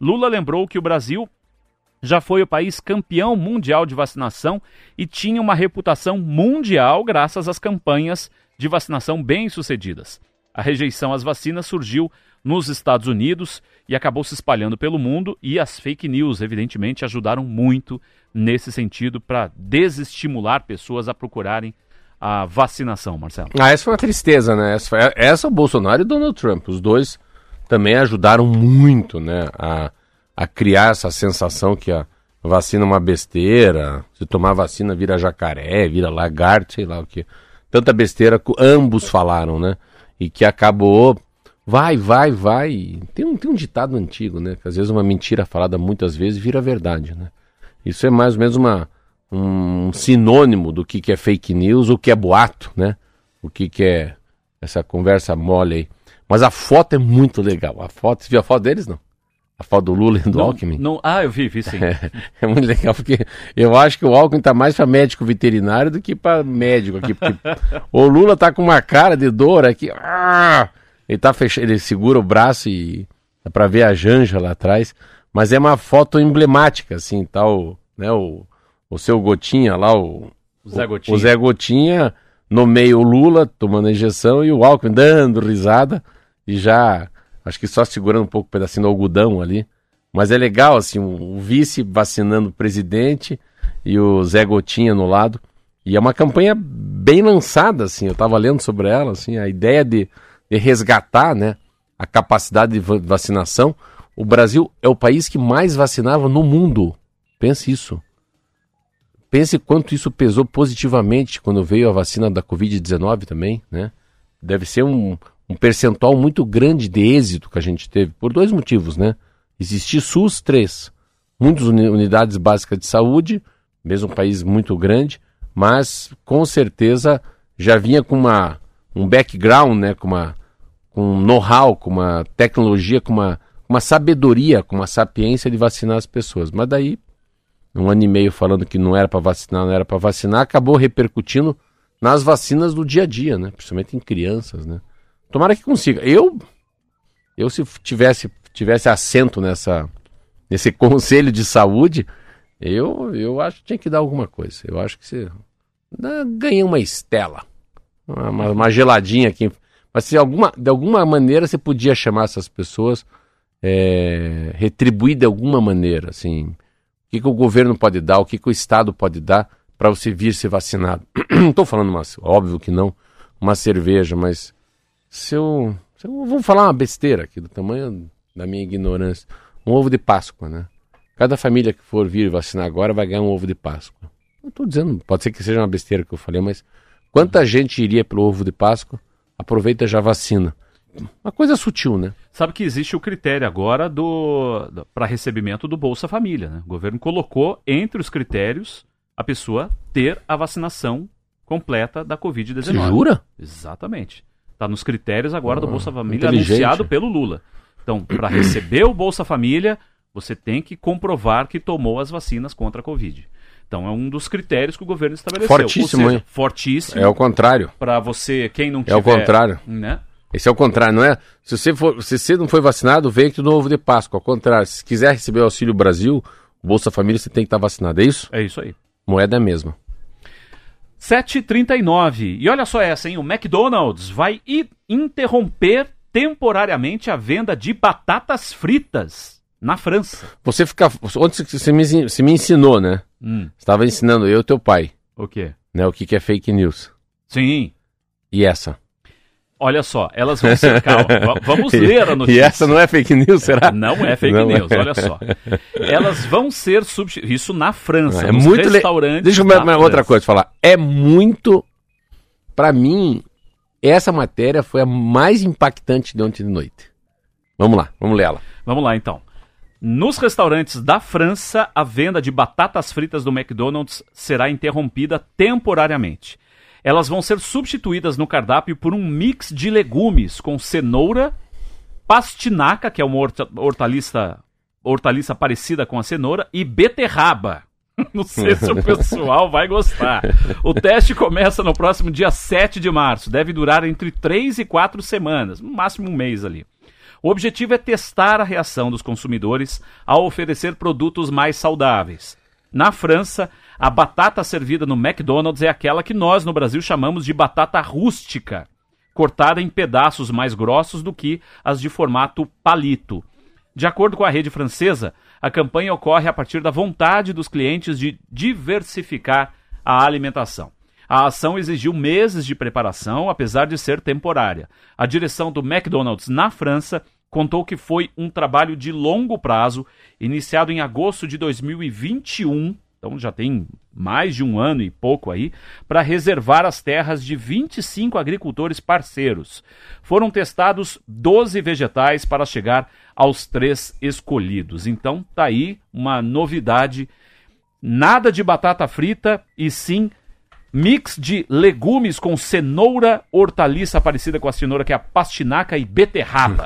Lula lembrou que o Brasil já foi o país campeão mundial de vacinação e tinha uma reputação mundial graças às campanhas de vacinação bem-sucedidas. A rejeição às vacinas surgiu nos Estados Unidos e acabou se espalhando pelo mundo, e as fake news, evidentemente, ajudaram muito nesse sentido para desestimular pessoas a procurarem a vacinação, Marcelo. Ah, essa foi uma tristeza, né? Essa, foi, essa o Bolsonaro e Donald Trump, os dois também ajudaram muito, né, a, a criar essa sensação que a vacina é uma besteira, se tomar vacina vira jacaré, vira lagarto, sei lá o que tanta besteira que ambos falaram, né? E que acabou. Vai, vai, vai. Tem um, tem um ditado antigo, né? Que às vezes uma mentira falada muitas vezes vira verdade, né? Isso é mais ou menos uma, um sinônimo do que, que é fake news, o que é boato, né? O que, que é essa conversa mole aí. Mas a foto é muito legal. A foto, você viu a foto deles, não? A foto do Lula e do não, Alckmin? Não, ah, eu vi, vi sim. É, é muito legal, porque eu acho que o Alckmin tá mais para médico veterinário do que para médico aqui. o Lula tá com uma cara de dor aqui. Ah, ele tá fechado, ele segura o braço e dá para ver a Janja lá atrás. Mas é uma foto emblemática, assim, tá o, né, o, o seu Gotinha lá, o, o Zé Gotinha. O Zé Gotinha no meio o Lula tomando a injeção e o Alckmin dando risada e já Acho que só segurando um pouco o pedacinho do algodão ali. Mas é legal, assim, o vice vacinando o presidente e o Zé Gotinha no lado. E é uma campanha bem lançada, assim, eu estava lendo sobre ela, assim, a ideia de, de resgatar, né, a capacidade de vacinação. O Brasil é o país que mais vacinava no mundo. Pense isso. pense quanto isso pesou positivamente quando veio a vacina da Covid-19 também, né? Deve ser um, um percentual muito grande de êxito que a gente teve, por dois motivos, né? Existir SUS, três. Muitas unidades básicas de saúde, mesmo um país muito grande, mas com certeza já vinha com uma, um background, né? Com uma com um know-how, com uma tecnologia, com uma, uma sabedoria, com uma sapiência de vacinar as pessoas. Mas daí, um ano e meio falando que não era para vacinar, não era para vacinar, acabou repercutindo nas vacinas do dia a dia, né? Principalmente em crianças, né? Tomara que consiga. Eu, eu se tivesse, tivesse assento nessa, nesse conselho de saúde, eu, eu acho que tinha que dar alguma coisa. Eu acho que você ganha uma estela, uma, uma geladinha aqui mas se alguma, de alguma maneira você podia chamar essas pessoas, é, retribuir de alguma maneira, assim, o que, que o governo pode dar, o que, que o Estado pode dar para você vir ser vacinado. não estou falando, mas óbvio que não, uma cerveja, mas se eu, se eu vou falar uma besteira aqui do tamanho da minha ignorância, um ovo de Páscoa, né? Cada família que for vir vacinar agora vai ganhar um ovo de Páscoa. Eu estou dizendo, pode ser que seja uma besteira que eu falei, mas quanta gente iria pelo ovo de Páscoa? aproveita já vacina. Uma coisa sutil, né? Sabe que existe o critério agora do, do para recebimento do Bolsa Família, né? O governo colocou entre os critérios a pessoa ter a vacinação completa da Covid-19. Jura? Exatamente. Está nos critérios agora ah, do Bolsa Família anunciado pelo Lula. Então, para receber o Bolsa Família, você tem que comprovar que tomou as vacinas contra a Covid. Então é um dos critérios que o governo estabeleceu. Fortíssimo, seja, hein? Fortíssimo. É o contrário. Para você, quem não tiver... É o contrário. Né? Esse é o contrário, não é? Se você, for, se você não foi vacinado, vem aqui no ovo de Páscoa. Ao contrário, se quiser receber o Auxílio Brasil, o Bolsa Família, você tem que estar vacinado, é isso? É isso aí. Moeda é a mesma. 7h39. E olha só essa, hein? O McDonald's vai interromper temporariamente a venda de batatas fritas na França. Você fica. Onde você me, você me ensinou, né? Hum. Estava ensinando eu e teu pai. O quê? Né, o que, que é fake news. Sim. E essa? Olha só, elas vão ser. Calma, vamos ler a notícia. E essa não é fake news, será? Não é fake não news, é. olha só. Elas vão ser substituídas. Isso na França, é muito restaurantes. Le... Deixa eu ver outra coisa falar. É muito. Para mim, essa matéria foi a mais impactante de ontem de noite. Vamos lá, vamos ler ela. Vamos lá então. Nos restaurantes da França, a venda de batatas fritas do McDonald's será interrompida temporariamente. Elas vão ser substituídas no cardápio por um mix de legumes com cenoura, pastinaca, que é uma hortaliça, hortaliça parecida com a cenoura, e beterraba. Não sei se o pessoal vai gostar. O teste começa no próximo dia 7 de março. Deve durar entre 3 e 4 semanas, no máximo um mês ali. O objetivo é testar a reação dos consumidores ao oferecer produtos mais saudáveis. Na França, a batata servida no McDonald's é aquela que nós no Brasil chamamos de batata rústica, cortada em pedaços mais grossos do que as de formato palito. De acordo com a rede francesa, a campanha ocorre a partir da vontade dos clientes de diversificar a alimentação. A ação exigiu meses de preparação, apesar de ser temporária. A direção do McDonald's na França contou que foi um trabalho de longo prazo, iniciado em agosto de 2021, então já tem mais de um ano e pouco aí, para reservar as terras de 25 agricultores parceiros. Foram testados 12 vegetais para chegar aos três escolhidos. Então tá aí uma novidade, nada de batata frita e sim Mix de legumes com cenoura, hortaliça parecida com a cenoura, que é a pastinaca e beterraba.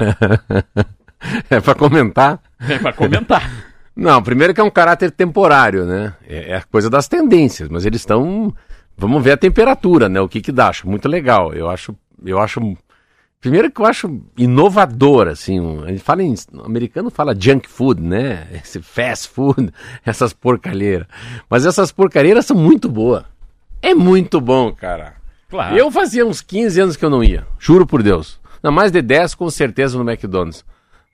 é para comentar? É para comentar. Não, primeiro que é um caráter temporário, né? É, é coisa das tendências, mas eles estão. Vamos ver a temperatura, né? O que que dá? Acho muito legal. Eu acho, eu acho. Primeiro que eu acho inovador, assim. A gente fala em. O americano fala junk food, né? Esse fast food, essas porcalheiras. Mas essas porcalheiras são muito boas. É muito bom, cara. Claro. Eu fazia uns 15 anos que eu não ia, juro por Deus. Não, mais de 10 com certeza no McDonald's.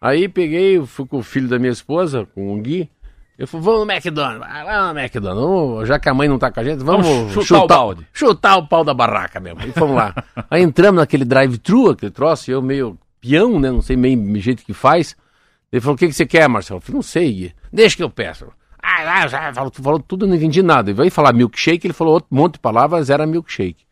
Aí peguei, fui com o filho da minha esposa, com o Gui. Eu falei, vamos no McDonald's, lá no McDonald's. já que a mãe não tá com a gente, vamos, vamos chutar, chutar, o balde. Chutar o pau da barraca mesmo. E vamos lá. Aí entramos naquele drive-thru, aquele troço, e eu meio peão, né? Não sei meio jeito que faz. Ele falou, o que, que você quer, Marcelo? Eu falei, não sei, Gui. Deixa que eu peço. Ah, já falou, falou tudo, não entendi nada. E veio falar milkshake, ele falou outro monte de palavras, era milkshake.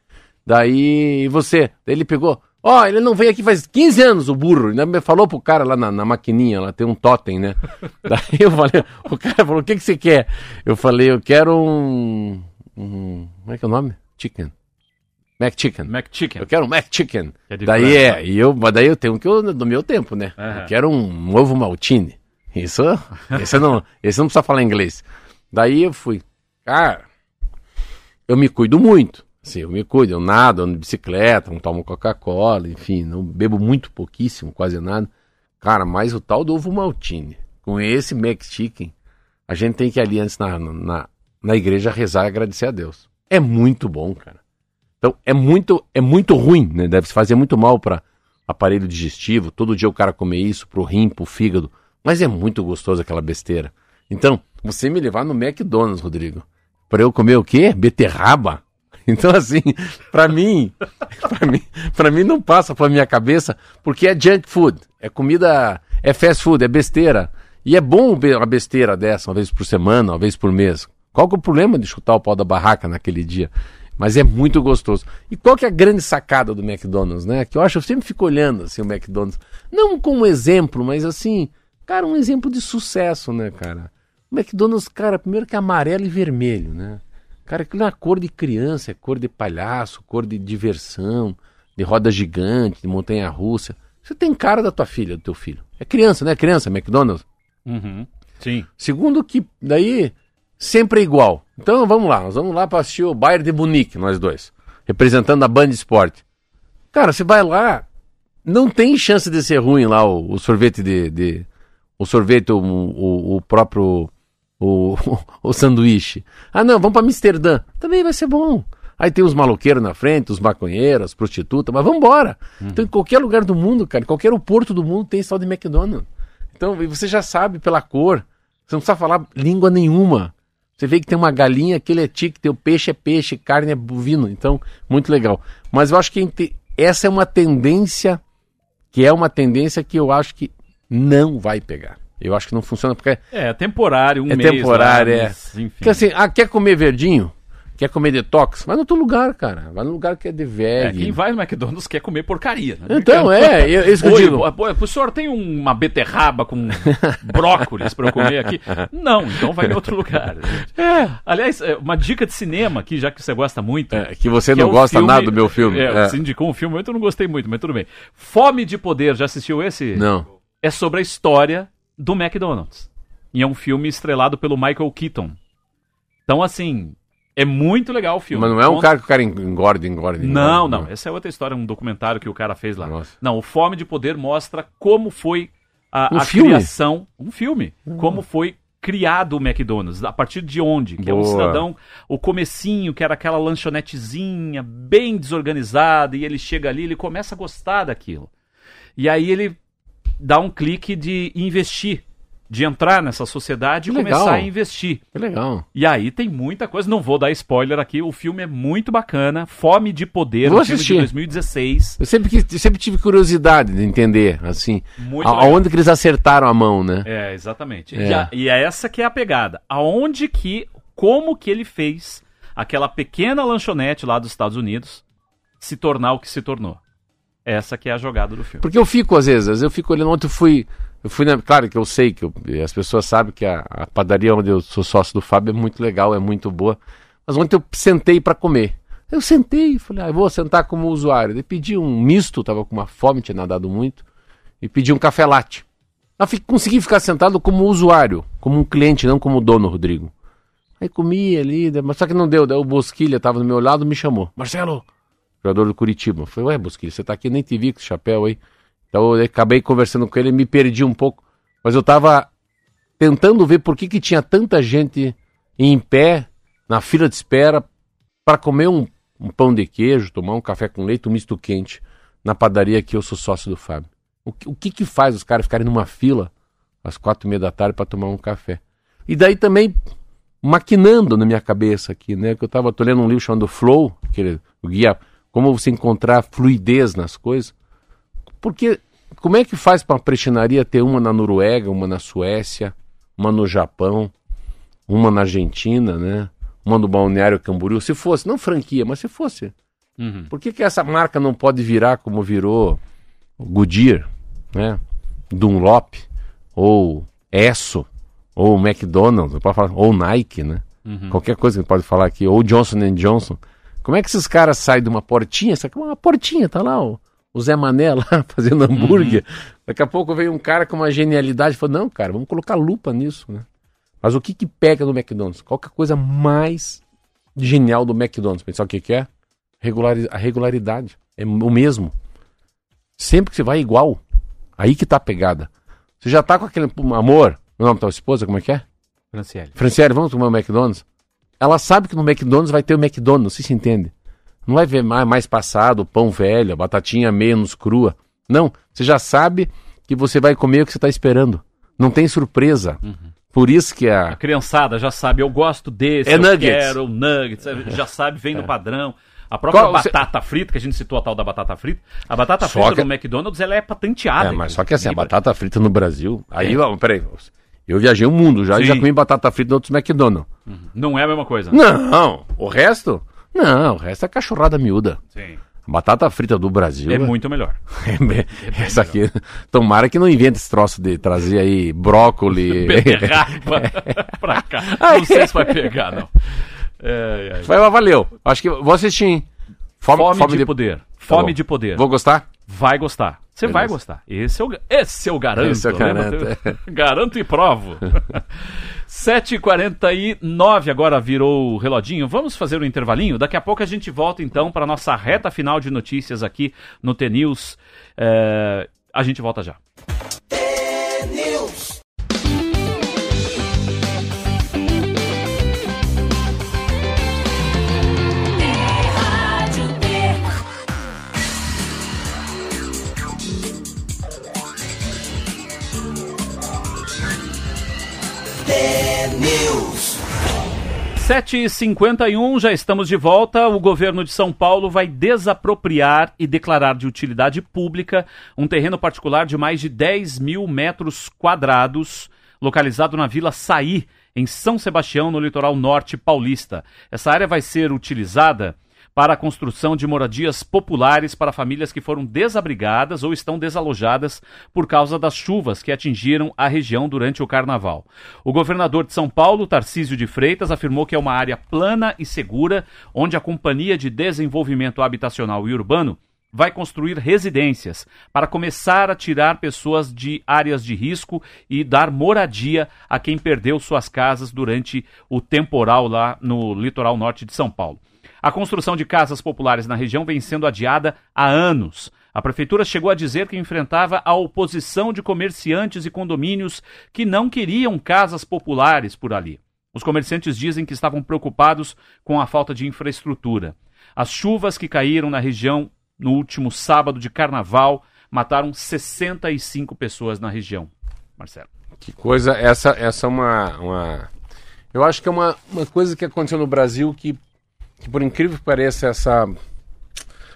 Daí você, daí ele pegou, ó, oh, ele não veio aqui faz 15 anos, o burro. Ainda me falou pro cara lá na, na maquininha, lá tem um totem, né? daí eu falei, o cara falou, o que, que você quer? Eu falei, eu quero um, um. Como é que é o nome? Chicken. Mac Chicken. Mac Chicken. Eu quero um Mac Chicken. É daí é, e eu, mas daí eu tenho que eu, no meu tempo, né? Uhum. Eu quero um ovo maltine. Isso, esse não, esse não precisa falar inglês. Daí eu fui, cara, eu me cuido muito. Assim, eu me cuido, eu nado, ando de bicicleta, não tomo Coca-Cola, enfim, não bebo muito pouquíssimo, quase nada. Cara, mas o tal do ovo maltine, com esse Mac Chicken, a gente tem que ir ali antes na, na, na igreja rezar e agradecer a Deus. É muito bom, cara. Então, é muito, é muito ruim, né? Deve se fazer muito mal para aparelho digestivo, todo dia o cara comer isso, pro rim, pro fígado. Mas é muito gostoso aquela besteira. Então, você me levar no McDonald's, Rodrigo, para eu comer o quê? Beterraba? Então, assim, para mim, para mim, para mim não passa pela minha cabeça, porque é junk food, é comida, é fast food, é besteira. E é bom uma besteira dessa, uma vez por semana, uma vez por mês. Qual que é o problema de chutar o pau da barraca naquele dia? Mas é muito gostoso. E qual que é a grande sacada do McDonald's, né? Que eu acho, eu sempre fico olhando assim o McDonald's, não como exemplo, mas assim, Cara, um exemplo de sucesso, né, cara? O McDonald's, cara, primeiro que é amarelo e vermelho, né? Cara, aquilo é cor de criança, é cor de palhaço, cor de diversão, de roda gigante, de montanha russa. Você tem cara da tua filha, do teu filho. É criança, né? Criança, McDonald's. Uhum. Sim. Segundo que daí sempre é igual. Então vamos lá, nós vamos lá para assistir o Bayern de Munique, nós dois, representando a Band Esporte. Cara, você vai lá, não tem chance de ser ruim lá o, o sorvete de, de, o sorvete, o, o, o próprio o, o, sanduíche. Ah, não, vamos para Amsterdã. Também vai ser bom. Aí tem os maloqueiros na frente, os maconheiros, as prostitutas, mas vamos embora. Uhum. Então, em qualquer lugar do mundo, cara, em qualquer aeroporto do mundo tem tal de McDonald's. Então, você já sabe pela cor. Você não precisa falar língua nenhuma. Você vê que tem uma galinha, aquele é tique, tem o peixe é peixe, carne é bovino. Então, muito legal. Mas eu acho que essa é uma tendência, que é uma tendência que eu acho que não vai pegar. Eu acho que não funciona porque. É, temporário, um é mês. Temporário, lá, é. Enfim. Porque assim, ah, quer comer verdinho? Quer comer detox? Vai no outro lugar, cara. Vai no lugar que é de velho. É, quem vai no McDonald's quer comer porcaria. Né? Então, é, é, isso que eu digo. o senhor tem uma beterraba com brócolis para eu comer aqui? Não, então vai em outro lugar. É. Aliás, é, uma dica de cinema aqui, já que você gosta muito. É, que você que não é gosta filme, nada do meu filme. É, é. Você indicou um filme, eu não gostei muito, mas tudo bem. Fome de Poder, já assistiu esse? Não. É sobre a história do McDonald's. E é um filme estrelado pelo Michael Keaton. Então, assim, é muito legal o filme. Mas não é um cara que o cara engorda, engorda, engorda. Não, não. Essa é outra história, um documentário que o cara fez lá. Nossa. Não, o Fome de Poder mostra como foi a, um a criação. Um filme. Hum. Como foi criado o McDonald's, a partir de onde? Que Boa. é um cidadão, o comecinho, que era aquela lanchonetezinha bem desorganizada, e ele chega ali, ele começa a gostar daquilo. E aí ele dar um clique de investir, de entrar nessa sociedade e começar a investir. Que legal. E aí tem muita coisa, não vou dar spoiler aqui, o filme é muito bacana, Fome de Poder, vou um filme de 2016. Eu sempre, sempre tive curiosidade de entender, assim, muito aonde que eles acertaram a mão, né? É, exatamente. É. E, a, e é essa que é a pegada. Aonde que, como que ele fez aquela pequena lanchonete lá dos Estados Unidos se tornar o que se tornou. Essa que é a jogada do filme. Porque eu fico, às vezes, às vezes eu fico olhando, ontem eu fui, eu fui na, claro que eu sei que eu, as pessoas sabem que a, a, padaria onde eu sou sócio do Fábio é muito legal, é muito boa, mas ontem eu sentei para comer. Eu sentei, falei, ah, eu vou sentar como usuário. Daí pedi um misto, tava com uma fome, tinha nadado muito, e pedi um café latte. Eu fiquei, consegui ficar sentado como usuário, como um cliente, não como dono, Rodrigo. Aí comi ali, mas só que não deu, daí o Bosquilha tava do meu lado me chamou. Marcelo, jogador do Curitiba. Falei, ué, Bosquilha, você tá aqui, nem te vi com esse chapéu aí. Então eu acabei conversando com ele me perdi um pouco. Mas eu tava tentando ver por que, que tinha tanta gente em pé, na fila de espera, para comer um, um, pão de queijo, tomar um café com leite, um misto quente, na padaria que eu sou sócio do Fábio. O, o que que faz os caras ficarem numa fila às quatro e meia da tarde para tomar um café? E daí também maquinando na minha cabeça aqui, né? Que eu tava tô lendo um livro chamado Flow, que o guia como você encontrar fluidez nas coisas. Porque como é que faz para uma prestinaria ter uma na Noruega, uma na Suécia, uma no Japão, uma na Argentina, né? Uma no Balneário Camboriú, se fosse, não franquia, mas se fosse. Uhum. Por que, que essa marca não pode virar como virou Goodyear, né? Dunlop, ou Esso, ou McDonald's, falar, ou Nike, né? Uhum. Qualquer coisa que a pode falar aqui, ou Johnson Johnson. Como é que esses caras saem de uma portinha? Aqui é uma portinha, tá lá o, o Zé Mané lá fazendo hambúrguer. Daqui a pouco vem um cara com uma genialidade e fala, não, cara, vamos colocar lupa nisso, né? Mas o que que pega no McDonald's? Qual é a coisa mais genial do McDonald's? Pensar o que que é? Regulari a regularidade. É o mesmo. Sempre que você vai é igual. Aí que tá a pegada. Você já tá com aquele amor. O nome da tua esposa, como é que é? Franciele. Franciele, vamos tomar o McDonald's? Ela sabe que no McDonald's vai ter o McDonald's, você se entende? Não vai ver mais, mais passado, pão velho, batatinha menos crua. Não, você já sabe que você vai comer o que você está esperando. Não tem surpresa. Por isso que A a. criançada já sabe, eu gosto desse, É eu nuggets. quero nuggets, já sabe, vem no padrão. A própria Qual- você- batata frita, que a gente citou a tal da batata frita, a batata Só frita que- do McDonald's, ela é patenteada. É, mas só que assim, a batata frita no Brasil. Aí, ó, peraí. Eu viajei o mundo já e Sim. já comi batata frita em outros McDonald's. Não é a mesma coisa. Não, o resto? Não, o resto é cachorrada miúda. Sim. Batata frita do Brasil. É muito melhor. Essa aqui. Tomara que não invente esse troço de trazer aí brócoli. Beterraba pra cá. Não sei se vai pegar, não. É, é. Vai lá, valeu. Acho que vou assistir, hein? Fome, de, poder. Tá Fome bom. de poder. Vou gostar? Vai gostar. Você vai gostar. Esse eu, esse eu garanto. Esse eu garanto. garanto e provo. 7h49 agora virou o reloginho. Vamos fazer um intervalinho? Daqui a pouco a gente volta então para nossa reta final de notícias aqui no T-News. É, a gente volta já. Sete e 51 já estamos de volta. O governo de São Paulo vai desapropriar e declarar de utilidade pública um terreno particular de mais de 10 mil metros quadrados, localizado na Vila Saí, em São Sebastião, no litoral norte paulista. Essa área vai ser utilizada para a construção de moradias populares para famílias que foram desabrigadas ou estão desalojadas por causa das chuvas que atingiram a região durante o carnaval. O governador de São Paulo, Tarcísio de Freitas, afirmou que é uma área plana e segura, onde a Companhia de Desenvolvimento Habitacional e Urbano vai construir residências para começar a tirar pessoas de áreas de risco e dar moradia a quem perdeu suas casas durante o temporal lá no litoral norte de São Paulo. A construção de casas populares na região vem sendo adiada há anos. A prefeitura chegou a dizer que enfrentava a oposição de comerciantes e condomínios que não queriam casas populares por ali. Os comerciantes dizem que estavam preocupados com a falta de infraestrutura. As chuvas que caíram na região no último sábado de carnaval mataram 65 pessoas na região. Marcelo. Que coisa. Essa, essa é uma, uma. Eu acho que é uma, uma coisa que aconteceu no Brasil que, que, por incrível que pareça, essa,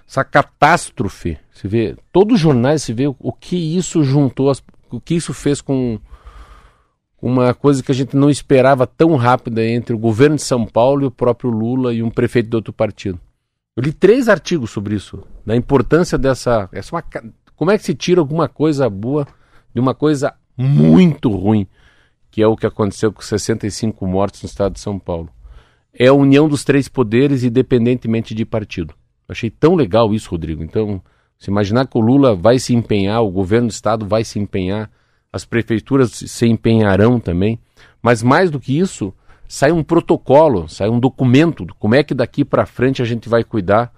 essa catástrofe. Se vê. Todos os jornais se vê o, o que isso juntou, as- o que isso fez com uma coisa que a gente não esperava tão rápida entre o governo de São Paulo e o próprio Lula e um prefeito de outro partido. Eu li três artigos sobre isso, da importância dessa. Essa uma como é que se tira alguma coisa boa de uma coisa muito ruim, que é o que aconteceu com 65 mortos no estado de São Paulo. É a união dos três poderes, independentemente de partido. Achei tão legal isso, Rodrigo. Então, se imaginar que o Lula vai se empenhar, o governo do estado vai se empenhar, as prefeituras se empenharão também. Mas mais do que isso, sai um protocolo, sai um documento como é que daqui para frente a gente vai cuidar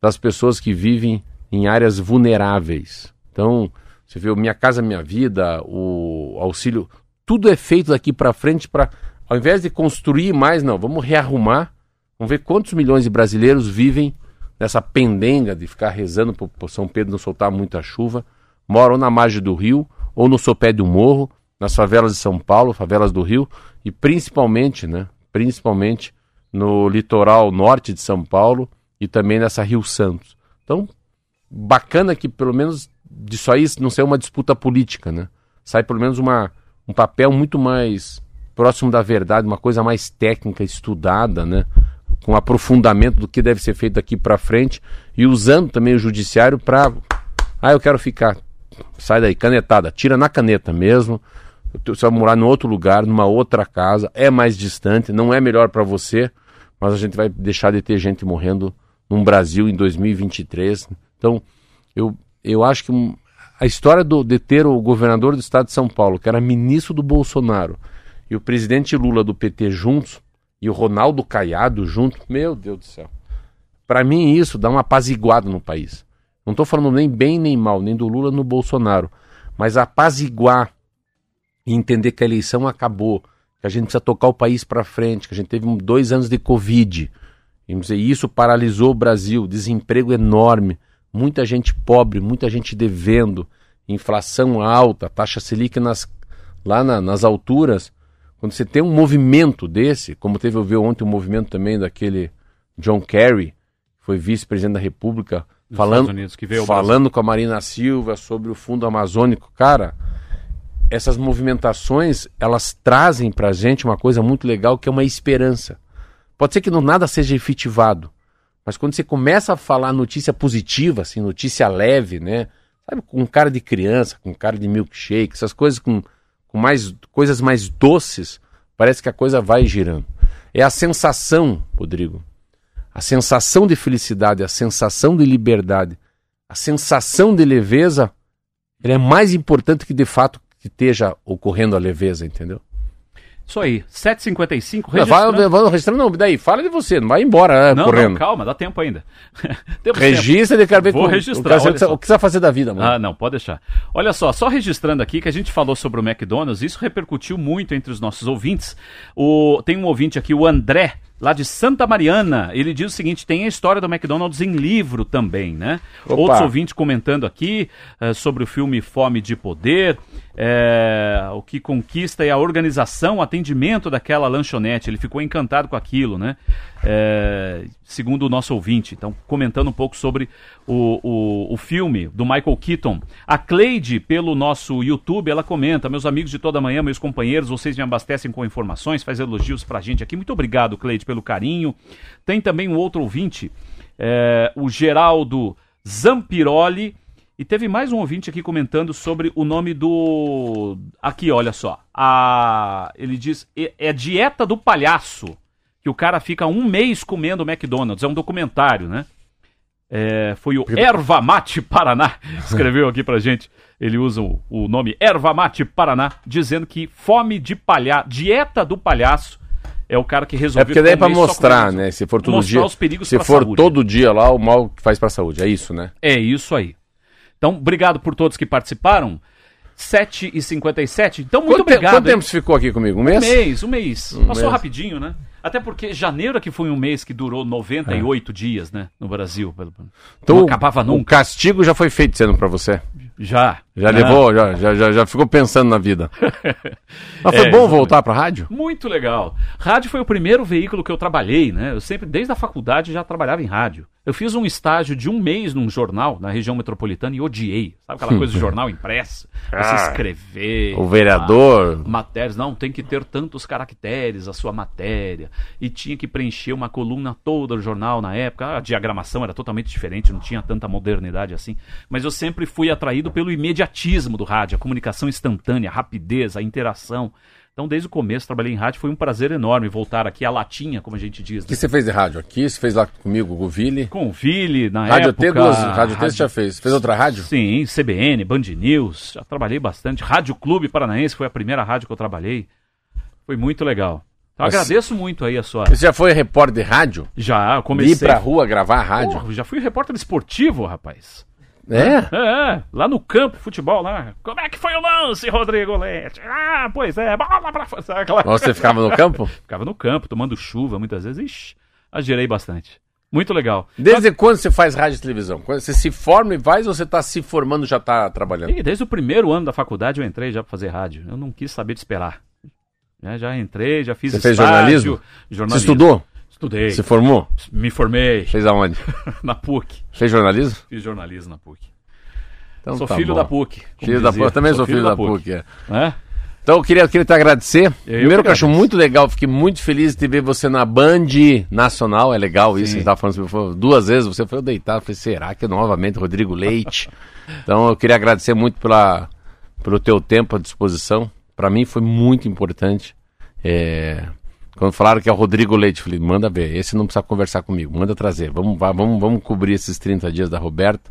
das pessoas que vivem em áreas vulneráveis. Então, você vê Minha Casa Minha Vida, o auxílio, tudo é feito daqui para frente para, ao invés de construir mais, não, vamos rearrumar, vamos ver quantos milhões de brasileiros vivem nessa pendenga de ficar rezando para São Pedro não soltar muita chuva, moram na margem do rio ou no sopé um morro, nas favelas de São Paulo, favelas do Rio e principalmente, né, principalmente no litoral norte de São Paulo e também nessa Rio Santos. Então, bacana que pelo menos disso aí não ser uma disputa política, né? Sai pelo menos uma, um papel muito mais próximo da verdade, uma coisa mais técnica, estudada, né? Com aprofundamento do que deve ser feito daqui para frente e usando também o judiciário para. Ah, eu quero ficar. Sai daí, canetada, tira na caneta mesmo. Você vai morar em outro lugar, numa outra casa, é mais distante, não é melhor para você, mas a gente vai deixar de ter gente morrendo num Brasil em 2023. Então, eu, eu acho que a história do, de ter o governador do estado de São Paulo, que era ministro do Bolsonaro, e o presidente Lula do PT juntos, e o Ronaldo Caiado junto, meu Deus do céu. Para mim, isso dá uma apaziguada no país. Não estou falando nem bem nem mal, nem do Lula no Bolsonaro, mas apaziguar e entender que a eleição acabou, que a gente precisa tocar o país para frente, que a gente teve dois anos de Covid, e isso paralisou o Brasil, desemprego enorme, muita gente pobre, muita gente devendo, inflação alta, taxa Selic nas, lá na, nas alturas. Quando você tem um movimento desse, como teve eu ver ontem um movimento também daquele John Kerry, foi vice-presidente da República, falando, falando com a Marina Silva sobre o Fundo Amazônico, cara, essas movimentações elas trazem para a gente uma coisa muito legal que é uma esperança. Pode ser que não nada seja efetivado, mas quando você começa a falar notícia positiva, assim, notícia leve, né? Sabe, com cara de criança, com cara de milkshake, essas coisas com, com mais coisas mais doces, parece que a coisa vai girando. É a sensação, Rodrigo. A sensação de felicidade, a sensação de liberdade, a sensação de leveza, é mais importante que de fato que esteja ocorrendo a leveza, entendeu? Isso aí, 7h55, registrando. Não, vai, registrando não, daí, fala de você, não vai embora né, não, correndo. Não, calma, dá tempo ainda. Registra de ver Vou com, registrar, o, que, o que você vai fazer da vida, mano. Ah, não, pode deixar. Olha só, só registrando aqui que a gente falou sobre o McDonald's, isso repercutiu muito entre os nossos ouvintes. O, tem um ouvinte aqui, o André, lá de Santa Mariana. Ele diz o seguinte: tem a história do McDonald's em livro também, né? Opa. Outros ouvintes comentando aqui uh, sobre o filme Fome de Poder, é, o que conquista é a organização, o atendimento daquela lanchonete. Ele ficou encantado com aquilo, né? É, segundo o nosso ouvinte. Então, comentando um pouco sobre o, o, o, filme do Michael Keaton. A Cleide, pelo nosso YouTube, ela comenta: Meus amigos de toda manhã, meus companheiros, vocês me abastecem com informações, faz elogios pra gente aqui. Muito obrigado, Cleide, pelo carinho. Tem também um outro ouvinte, é, o Geraldo Zampiroli. E teve mais um ouvinte aqui comentando sobre o nome do. Aqui, olha só. A... Ele diz: é a dieta do palhaço que o cara fica um mês comendo McDonald's. É um documentário, né? É, foi o Erva Mate Paraná, escreveu aqui pra gente. Ele usa o, o nome Erva Mate Paraná, dizendo que fome de palhaço, dieta do palhaço, é o cara que resolveu. É porque daí é pra mostrar, né? Se for todo dia. Os perigos se for saúde. todo dia lá, o mal que faz pra saúde. É isso, né? É isso aí. Então, obrigado por todos que participaram. 7h57. Então, muito quanto obrigado. Te, quanto tempo você ficou aqui comigo? Um mês? Um mês, um mês. Um Passou mês. rapidinho, né? Até porque janeiro que foi um mês que durou 98 é. dias, né? No Brasil. Então, não acabava nunca. O castigo já foi feito sendo para você? Já. Já levou, já, já, já, ficou pensando na vida. Mas foi é, bom voltar para rádio? Muito legal. Rádio foi o primeiro veículo que eu trabalhei, né? Eu sempre, desde a faculdade, já trabalhava em rádio. Eu fiz um estágio de um mês num jornal na região metropolitana e odiei. Sabe aquela coisa de jornal impresso? Você ah, escrever. O vereador. A, matérias. Não, tem que ter tantos caracteres a sua matéria. E tinha que preencher uma coluna toda do jornal na época. A diagramação era totalmente diferente, não tinha tanta modernidade assim. Mas eu sempre fui atraído pelo imediatismo do rádio, a comunicação instantânea, a rapidez, a interação. Então, desde o começo, trabalhei em rádio, foi um prazer enorme voltar aqui à latinha, como a gente diz. O né? que você fez de rádio aqui? Você fez lá comigo, com o Vili? Com o Vili, na rádio época. T, duas, rádio T você já fez. Fez outra rádio? Sim, CBN, Band News, já trabalhei bastante. Rádio Clube Paranaense foi a primeira rádio que eu trabalhei. Foi muito legal. Então, Mas, agradeço muito aí a sua... Você já foi repórter de rádio? Já, comecei... Ir pra rua gravar rádio? Porra, já fui repórter esportivo, rapaz. É? é? É, lá no campo, futebol lá. Como é que foi o lance, Rodrigo Leite? Ah, pois é, bola pra fora. Aquela... Você ficava no campo? ficava no campo, tomando chuva muitas vezes. Ixi, agirei bastante. Muito legal. Desde Mas... quando você faz rádio e televisão? Quando você se forma e faz ou você está se formando já está trabalhando? E desde o primeiro ano da faculdade eu entrei já para fazer rádio. Eu não quis saber de esperar. Já, já entrei, já fiz Você estágio, fez jornalismo? jornalismo? Você estudou? Estudei. Se formou? Me formei. Fez aonde? na PUC. Fez jornalismo? Fiz jornalismo na PUC. Então, sou tá filho bom. da PUC. Filho da PUC, também sou, sou filho, da, da PUC. PUC é. é? Então eu queria, queria te agradecer. Eu Primeiro que eu acho muito legal, fiquei muito feliz de ver você na Band Nacional. É legal isso, Sim. você estava falando duas vezes, você foi deitado, falei, será que novamente Rodrigo Leite? então eu queria agradecer muito pela, pelo teu tempo à disposição. Para mim foi muito importante. É, quando falaram que é o Rodrigo Leite, falei, manda ver, esse não precisa conversar comigo, manda trazer. Vamos, vamos, vamos cobrir esses 30 dias da Roberta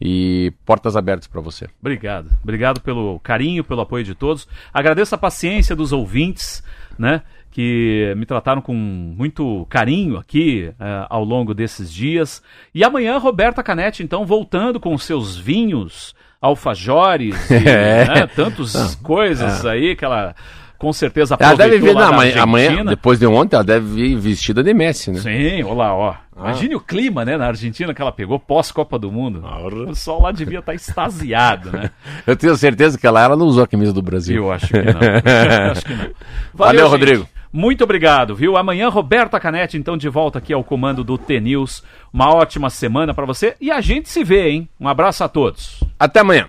e portas abertas para você. Obrigado. Obrigado pelo carinho, pelo apoio de todos. Agradeço a paciência dos ouvintes, né? Que me trataram com muito carinho aqui uh, ao longo desses dias. E amanhã, Roberta Canete, então, voltando com seus vinhos, alfajores, e, é. né, tantas coisas é. aí que ela com certeza ela deve vir na, amanhã, amanhã, depois de ontem, ela deve vir vestida de Messi, né? Sim, olha lá, ó. Ah. Imagine o clima, né, na Argentina que ela pegou pós-Copa do Mundo. O pessoal lá devia estar tá extasiado, né? Eu tenho certeza que ela, ela não usou a camisa do Brasil. Eu acho que não. acho que não. Valeu, Valeu Rodrigo. Muito obrigado, viu? Amanhã, Roberta Canete, então, de volta aqui ao comando do T-News. Uma ótima semana para você e a gente se vê, hein? Um abraço a todos. Até amanhã.